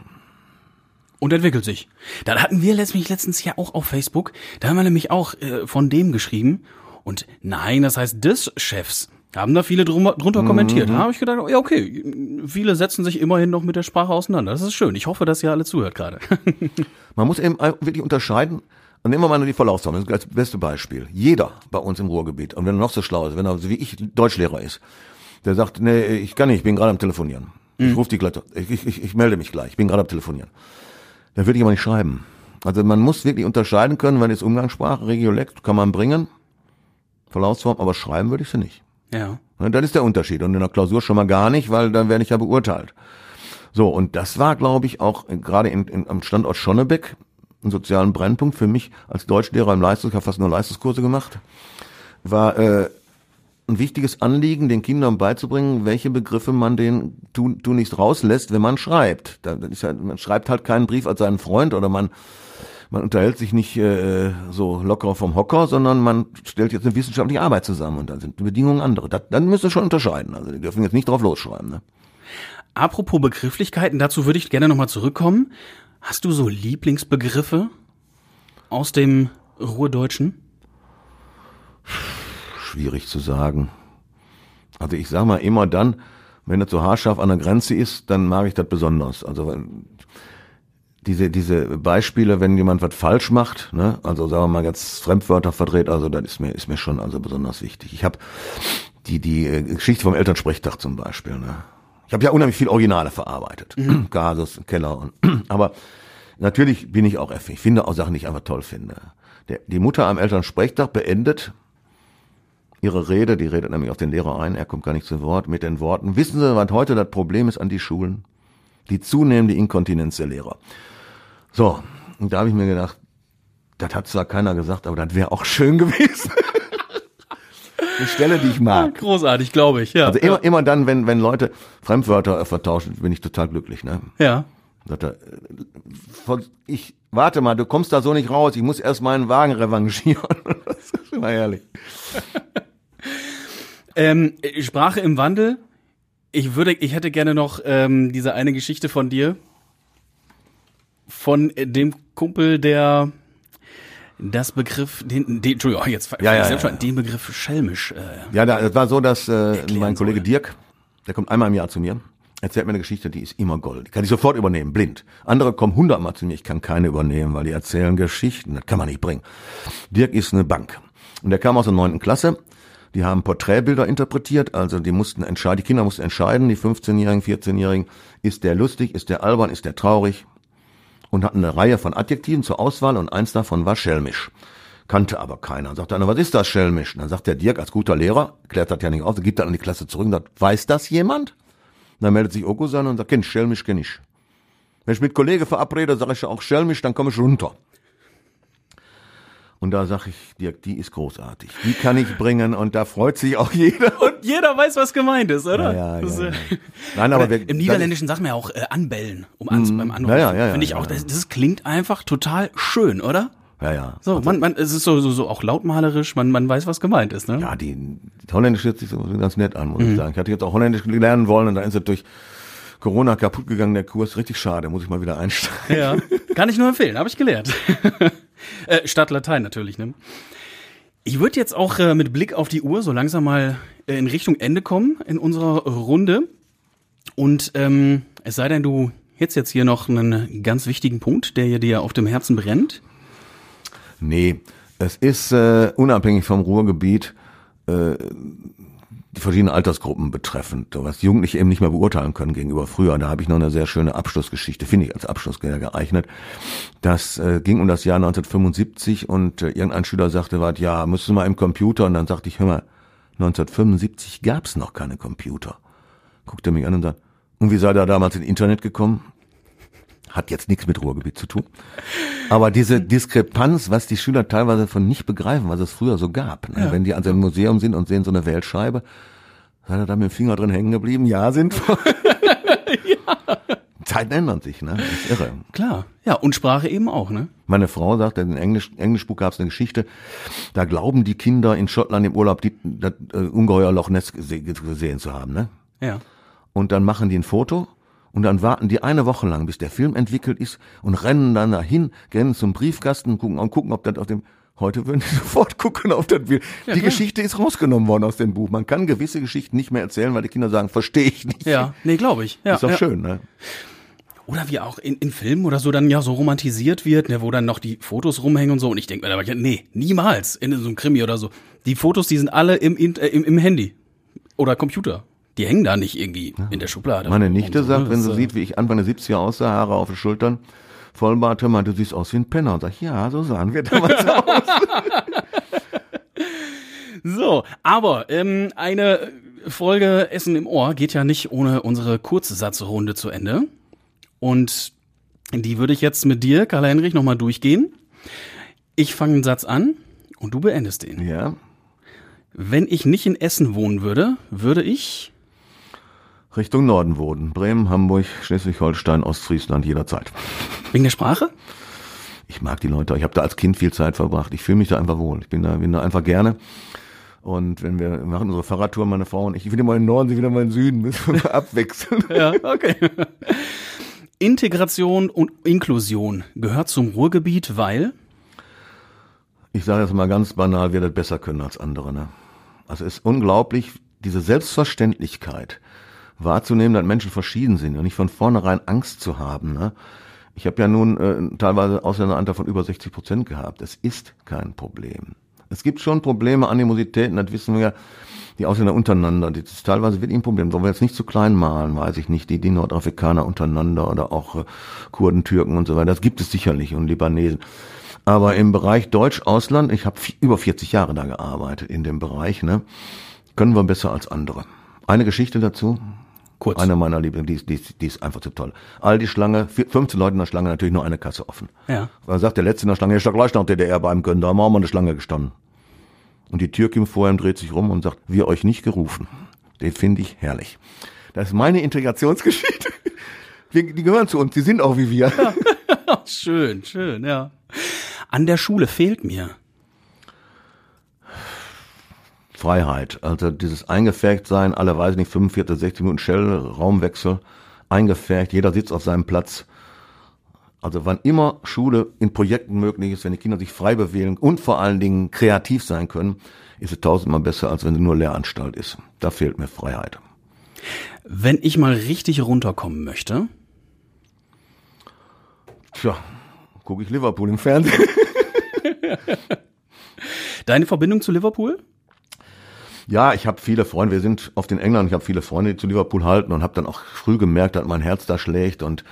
Und entwickelt sich. Da hatten wir letztens, letztens ja auch auf Facebook, da haben wir nämlich auch äh, von dem geschrieben. Und nein, das heißt des Chefs. Haben da viele drunter, drunter kommentiert. Mhm. Da habe ich gedacht, ja, okay, viele setzen sich immerhin noch mit der Sprache auseinander. Das ist schön. Ich hoffe, dass ihr alle zuhört gerade. Man muss eben wirklich unterscheiden. Und nehmen wir mal nur die Verlaufsform, das ist das beste Beispiel. Jeder bei uns im Ruhrgebiet, und wenn er noch so schlau ist, wenn er so wie ich Deutschlehrer ist, der sagt, nee, ich kann nicht, ich bin gerade am Telefonieren. Mhm. Ich rufe die gleich, ich, ich, ich melde mich gleich, ich bin gerade am Telefonieren. Dann würde ich aber nicht schreiben. Also man muss wirklich unterscheiden können, wenn es Umgangssprache, Regiolekt kann man bringen, Verlaufsform, aber schreiben würde ich sie nicht. Ja. Und das ist der Unterschied. Und in der Klausur schon mal gar nicht, weil dann werde ich ja beurteilt. So, und das war, glaube ich, auch gerade in, in, am Standort Schonnebeck ein sozialen Brennpunkt für mich als Deutschlehrer im Leistungs, ich habe fast nur Leistungskurse gemacht, war äh, ein wichtiges Anliegen, den Kindern beizubringen, welche Begriffe man den tu, tu nicht rauslässt, wenn man schreibt. Da ist ja, man schreibt halt keinen Brief als seinen Freund oder man man unterhält sich nicht äh, so locker vom Hocker, sondern man stellt jetzt eine wissenschaftliche Arbeit zusammen und dann sind die Bedingungen andere. Das, dann müsst ihr schon unterscheiden. Also die dürfen jetzt nicht drauf losschreiben. Ne? Apropos Begrifflichkeiten, dazu würde ich gerne nochmal zurückkommen. Hast du so Lieblingsbegriffe aus dem Ruhrdeutschen? Schwierig zu sagen. Also ich sag mal immer dann, wenn es so haarscharf an der Grenze ist, dann mag ich das besonders. Also diese, diese Beispiele, wenn jemand was falsch macht, ne, also sagen wir mal jetzt Fremdwörter verdreht, also das ist mir, ist mir schon also besonders wichtig. Ich habe die, die äh, Geschichte vom Elternsprechtag zum Beispiel, ne. Ich habe ja unheimlich viel Originale verarbeitet. Mhm. Gasus, Keller und aber natürlich bin ich auch ich finde auch Sachen, die ich einfach toll finde. Der, die Mutter am Elternsprechtag beendet ihre Rede, die redet nämlich auf den Lehrer ein, er kommt gar nicht zu Wort, mit den Worten, wissen Sie, was heute das Problem ist an die Schulen? Die zunehmende Inkontinenz der Lehrer. So, und da habe ich mir gedacht, das hat zwar keiner gesagt, aber das wäre auch schön gewesen. Eine Stelle, die ich mag. Großartig, glaube ich, ja. Also immer, immer dann, wenn, wenn Leute Fremdwörter vertauschen, bin ich total glücklich, ne? Ja. Er, ich, warte mal, du kommst da so nicht raus, ich muss erst meinen Wagen revanchieren. Das ist immer herrlich. ähm, Sprache im Wandel. Ich würde, ich hätte gerne noch ähm, diese eine Geschichte von dir, von dem Kumpel, der das Begriff, den, den Entschuldigung, jetzt ja, ja, ja, schon, den Begriff schelmisch. Äh, ja, das war so, dass äh, mein Kollege soll. Dirk, der kommt einmal im Jahr zu mir, erzählt mir eine Geschichte, die ist immer Gold. Die kann ich sofort übernehmen, blind. Andere kommen hundertmal zu mir, ich kann keine übernehmen, weil die erzählen Geschichten, das kann man nicht bringen. Dirk ist eine Bank. Und der kam aus der neunten Klasse, die haben Porträtbilder interpretiert, also die mussten entscheiden, die Kinder mussten entscheiden, die 15-Jährigen, 14-Jährigen, ist der lustig, ist der albern, ist der traurig, und hatten eine Reihe von Adjektiven zur Auswahl und eins davon war schelmisch. Kannte aber keiner. Und sagte einer, was ist das schelmisch? Und dann sagt der Dirk als guter Lehrer, klärt das ja nicht auf, gibt dann an die Klasse zurück und sagt, weiß das jemand? Und dann meldet sich Okusan und sagt, kenn schelmisch, kenn ich. Wenn ich mit Kollege verabrede, sage ich auch schelmisch, dann komme ich runter. Und da sage ich, Dirk, die ist großartig. Die kann ich bringen und da freut sich auch jeder. Und jeder weiß, was gemeint ist, oder? Ja, ja, ja, ja. Nein, aber wir, Im Niederländischen sagt man ja auch äh, anbellen, um ans, mm, beim Anrufen. Ja, ja, ja, Finde ich auch, das, das klingt einfach total schön, oder? Ja, ja. So, also, man, man, es ist so, so, so auch lautmalerisch, man, man weiß, was gemeint ist, ne? Ja, die, die Holländisch hört sich so ganz nett an, muss mhm. ich sagen. Ich hatte jetzt auch Holländisch lernen wollen und da ist es durch Corona kaputt gegangen, der Kurs. Richtig schade, muss ich mal wieder einsteigen. Ja, kann ich nur empfehlen, habe ich gelernt. äh, statt Latein natürlich, ne? Ich würde jetzt auch äh, mit Blick auf die Uhr so langsam mal äh, in Richtung Ende kommen in unserer Runde. Und ähm, es sei denn, du hättest jetzt hier noch einen ganz wichtigen Punkt, der dir auf dem Herzen brennt. Nee, es ist äh, unabhängig vom Ruhrgebiet äh, die verschiedenen Altersgruppen betreffend, was Jugendliche eben nicht mehr beurteilen können gegenüber früher. Da habe ich noch eine sehr schöne Abschlussgeschichte, finde ich als Abschluss geeignet. Das äh, ging um das Jahr 1975 und äh, irgendein Schüler sagte, wart, ja, müssen wir mal im Computer. Und dann sagte ich, hör mal, 1975 gab es noch keine Computer. Guckte mich an und sagt, und wie sei da damals ins Internet gekommen? Hat jetzt nichts mit Ruhrgebiet zu tun. Aber diese Diskrepanz, was die Schüler teilweise von nicht begreifen, was es früher so gab. Ne? Ja. Wenn die an so einem Museum sind und sehen so eine Weltscheibe, seid ihr da mit dem Finger drin hängen geblieben? Ja, sind ja. Zeiten ändern sich, ne? Das ist irre. Klar. Ja, und Sprache eben auch, ne? Meine Frau sagt, in Englisch, Englischbuch gab es eine Geschichte, da glauben die Kinder in Schottland im Urlaub die, das äh, ungeheuer Loch Ness gesehen zu haben, ne? Ja. Und dann machen die ein Foto und dann warten die eine Woche lang, bis der Film entwickelt ist und rennen dann dahin, gehen zum Briefkasten und gucken, und gucken ob das auf dem Heute würden die sofort gucken auf das Bild. Ja, die klar. Geschichte ist rausgenommen worden aus dem Buch. Man kann gewisse Geschichten nicht mehr erzählen, weil die Kinder sagen, verstehe ich nicht. Ja, nee, glaube ich. Ja, ist doch ja. schön, ne? Oder wie auch in, in Filmen oder so dann ja so romantisiert wird, ne, wo dann noch die Fotos rumhängen und so. Und ich denke mir, aber nee, niemals in so einem Krimi oder so. Die Fotos, die sind alle im, äh, im, im Handy oder Computer die hängen da nicht irgendwie ja. in der Schublade. Meine Nichte so, sagt, wenn sie sieht, wie ich Anfang der 70er aussah, Haare auf den Schultern, Vollbart, hör mal, du siehst aus wie ein Penner. Und sag, ja, so sahen wir damals aus. so, aber ähm, eine Folge Essen im Ohr geht ja nicht ohne unsere kurze Satzrunde zu Ende. Und die würde ich jetzt mit dir, Karl-Heinrich, nochmal durchgehen. Ich fange einen Satz an und du beendest den. Ja. Wenn ich nicht in Essen wohnen würde, würde ich Richtung Norden wohnen. Bremen, Hamburg, Schleswig-Holstein, Ostfriesland jederzeit. Wegen der Sprache? Ich mag die Leute. Ich habe da als Kind viel Zeit verbracht. Ich fühle mich da einfach wohl. Ich bin da, bin da einfach gerne. Und wenn wir, machen unsere Fahrradtour, meine Frau und ich, ich wieder mal in den Norden, sie wieder mal in den Süden, müssen wir abwechseln. ja, okay. Integration und Inklusion gehört zum Ruhrgebiet, weil? Ich sage jetzt mal ganz banal, wir das besser können als andere. Ne? Also es ist unglaublich, diese Selbstverständlichkeit wahrzunehmen, dass Menschen verschieden sind und nicht von vornherein Angst zu haben. Ne? Ich habe ja nun äh, teilweise Ausländeranteil von über 60 Prozent gehabt. Es ist kein Problem. Es gibt schon Probleme, Animositäten, das wissen wir, die Ausländer untereinander. Das ist teilweise wirklich ein Problem. Sollen wir jetzt nicht zu klein malen, weiß ich nicht. Die, die Nordafrikaner untereinander oder auch äh, Kurden, Türken und so weiter. Das gibt es sicherlich und Libanesen. Aber im Bereich Deutsch-Ausland, ich habe über 40 Jahre da gearbeitet in dem Bereich, ne, können wir besser als andere. Eine Geschichte dazu. Kurz. Eine meiner Lieblings, die, ist- die, die ist einfach zu toll. All die Schlange, vier- 15 Leute in der Schlange, natürlich nur eine Kasse offen. Ja. Da sagt der Letzte in der Schlange, ich gleich nach DDR beim Können, da haben wir mal eine Schlange gestanden. Und die Türkin vor ihm dreht sich rum und sagt, wir euch nicht gerufen. Den finde ich herrlich. Das ist meine Integrationsgeschichte. Wir, die gehören zu uns, die sind auch wie wir. Schön, schön, ja. An der Schule fehlt mir. Freiheit. Also dieses eingefärbt sein, alle weiß ich nicht, 45, 60 Minuten Shell, Raumwechsel, eingefärbt, jeder sitzt auf seinem Platz. Also wann immer Schule in Projekten möglich ist, wenn die Kinder sich frei bewegen und vor allen Dingen kreativ sein können, ist es tausendmal besser, als wenn sie nur Lehranstalt ist. Da fehlt mir Freiheit. Wenn ich mal richtig runterkommen möchte, Tja, gucke ich Liverpool im Fernsehen. deine Verbindung zu Liverpool? Ja, ich habe viele Freunde. Wir sind oft in England. Ich habe viele Freunde, die zu Liverpool halten und habe dann auch früh gemerkt, dass mein Herz da schlägt. Und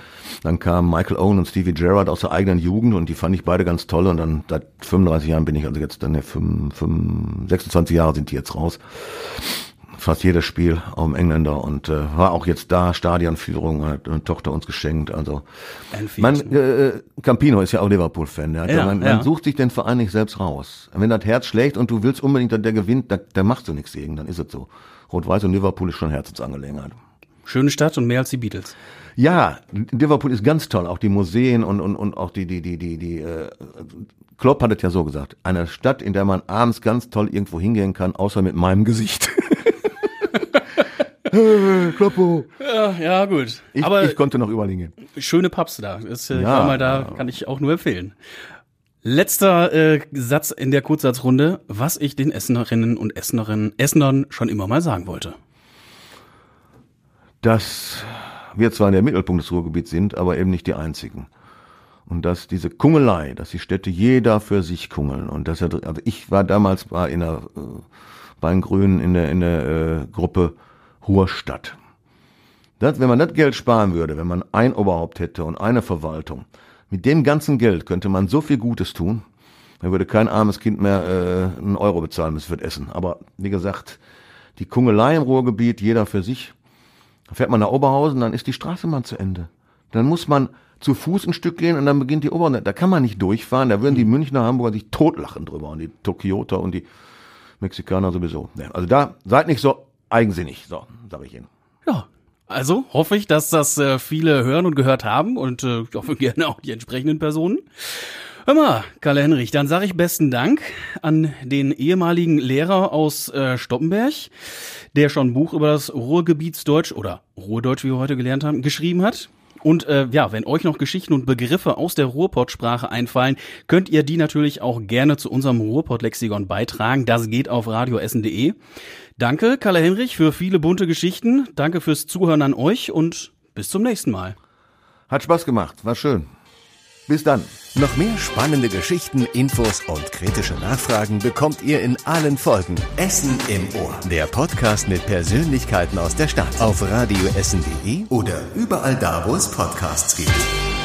dann kamen Michael Owen und Stevie Gerrard aus der eigenen Jugend und die fand ich beide ganz toll. Und dann seit 35 Jahren bin ich also jetzt dann ja, 5, 5, 26 Jahre sind die jetzt raus. Fast jedes Spiel auch im Engländer und äh, war auch jetzt da, Stadionführung, hat eine Tochter uns geschenkt. Also man, äh, Campino ist ja auch Liverpool-Fan. Der hat Ja, ja, man, ja. man sucht sich den Verein nicht selbst raus. Wenn das Herz schlägt und du willst unbedingt, dass der gewinnt, da, da machst du nichts gegen, dann ist es so. Rot-Weiß und Liverpool ist schon Herzensangelegenheit. Schöne Stadt und mehr als die Beatles. Ja, Liverpool ist ganz toll, auch die Museen und, und, und auch die, die, die, die, die, äh, Klopp hat es ja so gesagt, eine Stadt, in der man abends ganz toll irgendwo hingehen kann, außer mit meinem Gesicht. Kloppo. Ja, ja gut. Ich, Aber ich konnte noch überall hingehen. schöne Pubs da. Ist, äh, Ja. mal da, kann ich auch nur empfehlen. Letzter äh, Satz in der Kurzsatzrunde, was ich den Essenerinnen und Essenerinnen, Essenern schon immer mal sagen wollte. dass wir zwar der Mittelpunkt des Ruhrgebiets sind, aber eben nicht die einzigen. Und dass diese Kungelei, dass die Städte jeder für sich kungeln. Und dass er, also ich war damals war in der, äh, bei den Grünen in der, in der äh, Gruppe Ruhrstadt. Das, wenn man das Geld sparen würde, wenn man ein Oberhaupt hätte und eine Verwaltung, mit dem ganzen Geld könnte man so viel Gutes tun, da würde kein armes Kind mehr äh, einen Euro bezahlen müssen für Essen. Aber wie gesagt, die Kungelei im Ruhrgebiet, jeder für sich, da fährt man nach Oberhausen, dann ist die Straßenbahn zu Ende. Dann muss man zu Fuß ein Stück gehen und dann beginnt die Oberhausen. Da kann man nicht durchfahren, da würden die Münchner, Hamburger sich totlachen drüber und die Tokioter und die Mexikaner sowieso. Also da seid nicht so eigensinnig, so sage ich Ihnen. Ja, also hoffe ich, dass das äh, viele hören und gehört haben und äh, ich hoffe gerne auch die entsprechenden Personen. Hör mal, Karl Henrich, dann sage ich besten Dank an den ehemaligen Lehrer aus äh, Stoppenberg, der schon ein Buch über das Ruhrgebietsdeutsch oder Ruhrdeutsch, wie wir heute gelernt haben, geschrieben hat. Und äh, ja, wenn euch noch Geschichten und Begriffe aus der Ruhrpott-Sprache einfallen, könnt ihr die natürlich auch gerne zu unserem Ruhrpott-Lexikon beitragen. Das geht auf radioessen.de. Danke, Kalle Henrich, für viele bunte Geschichten. Danke fürs Zuhören an euch und bis zum nächsten Mal. Hat Spaß gemacht, war schön. Bis dann. Noch mehr spannende Geschichten, Infos und kritische Nachfragen bekommt ihr in allen Folgen. Essen im Ohr. Der Podcast mit Persönlichkeiten aus der Stadt. Auf radioessen.de oder überall da, wo es Podcasts gibt.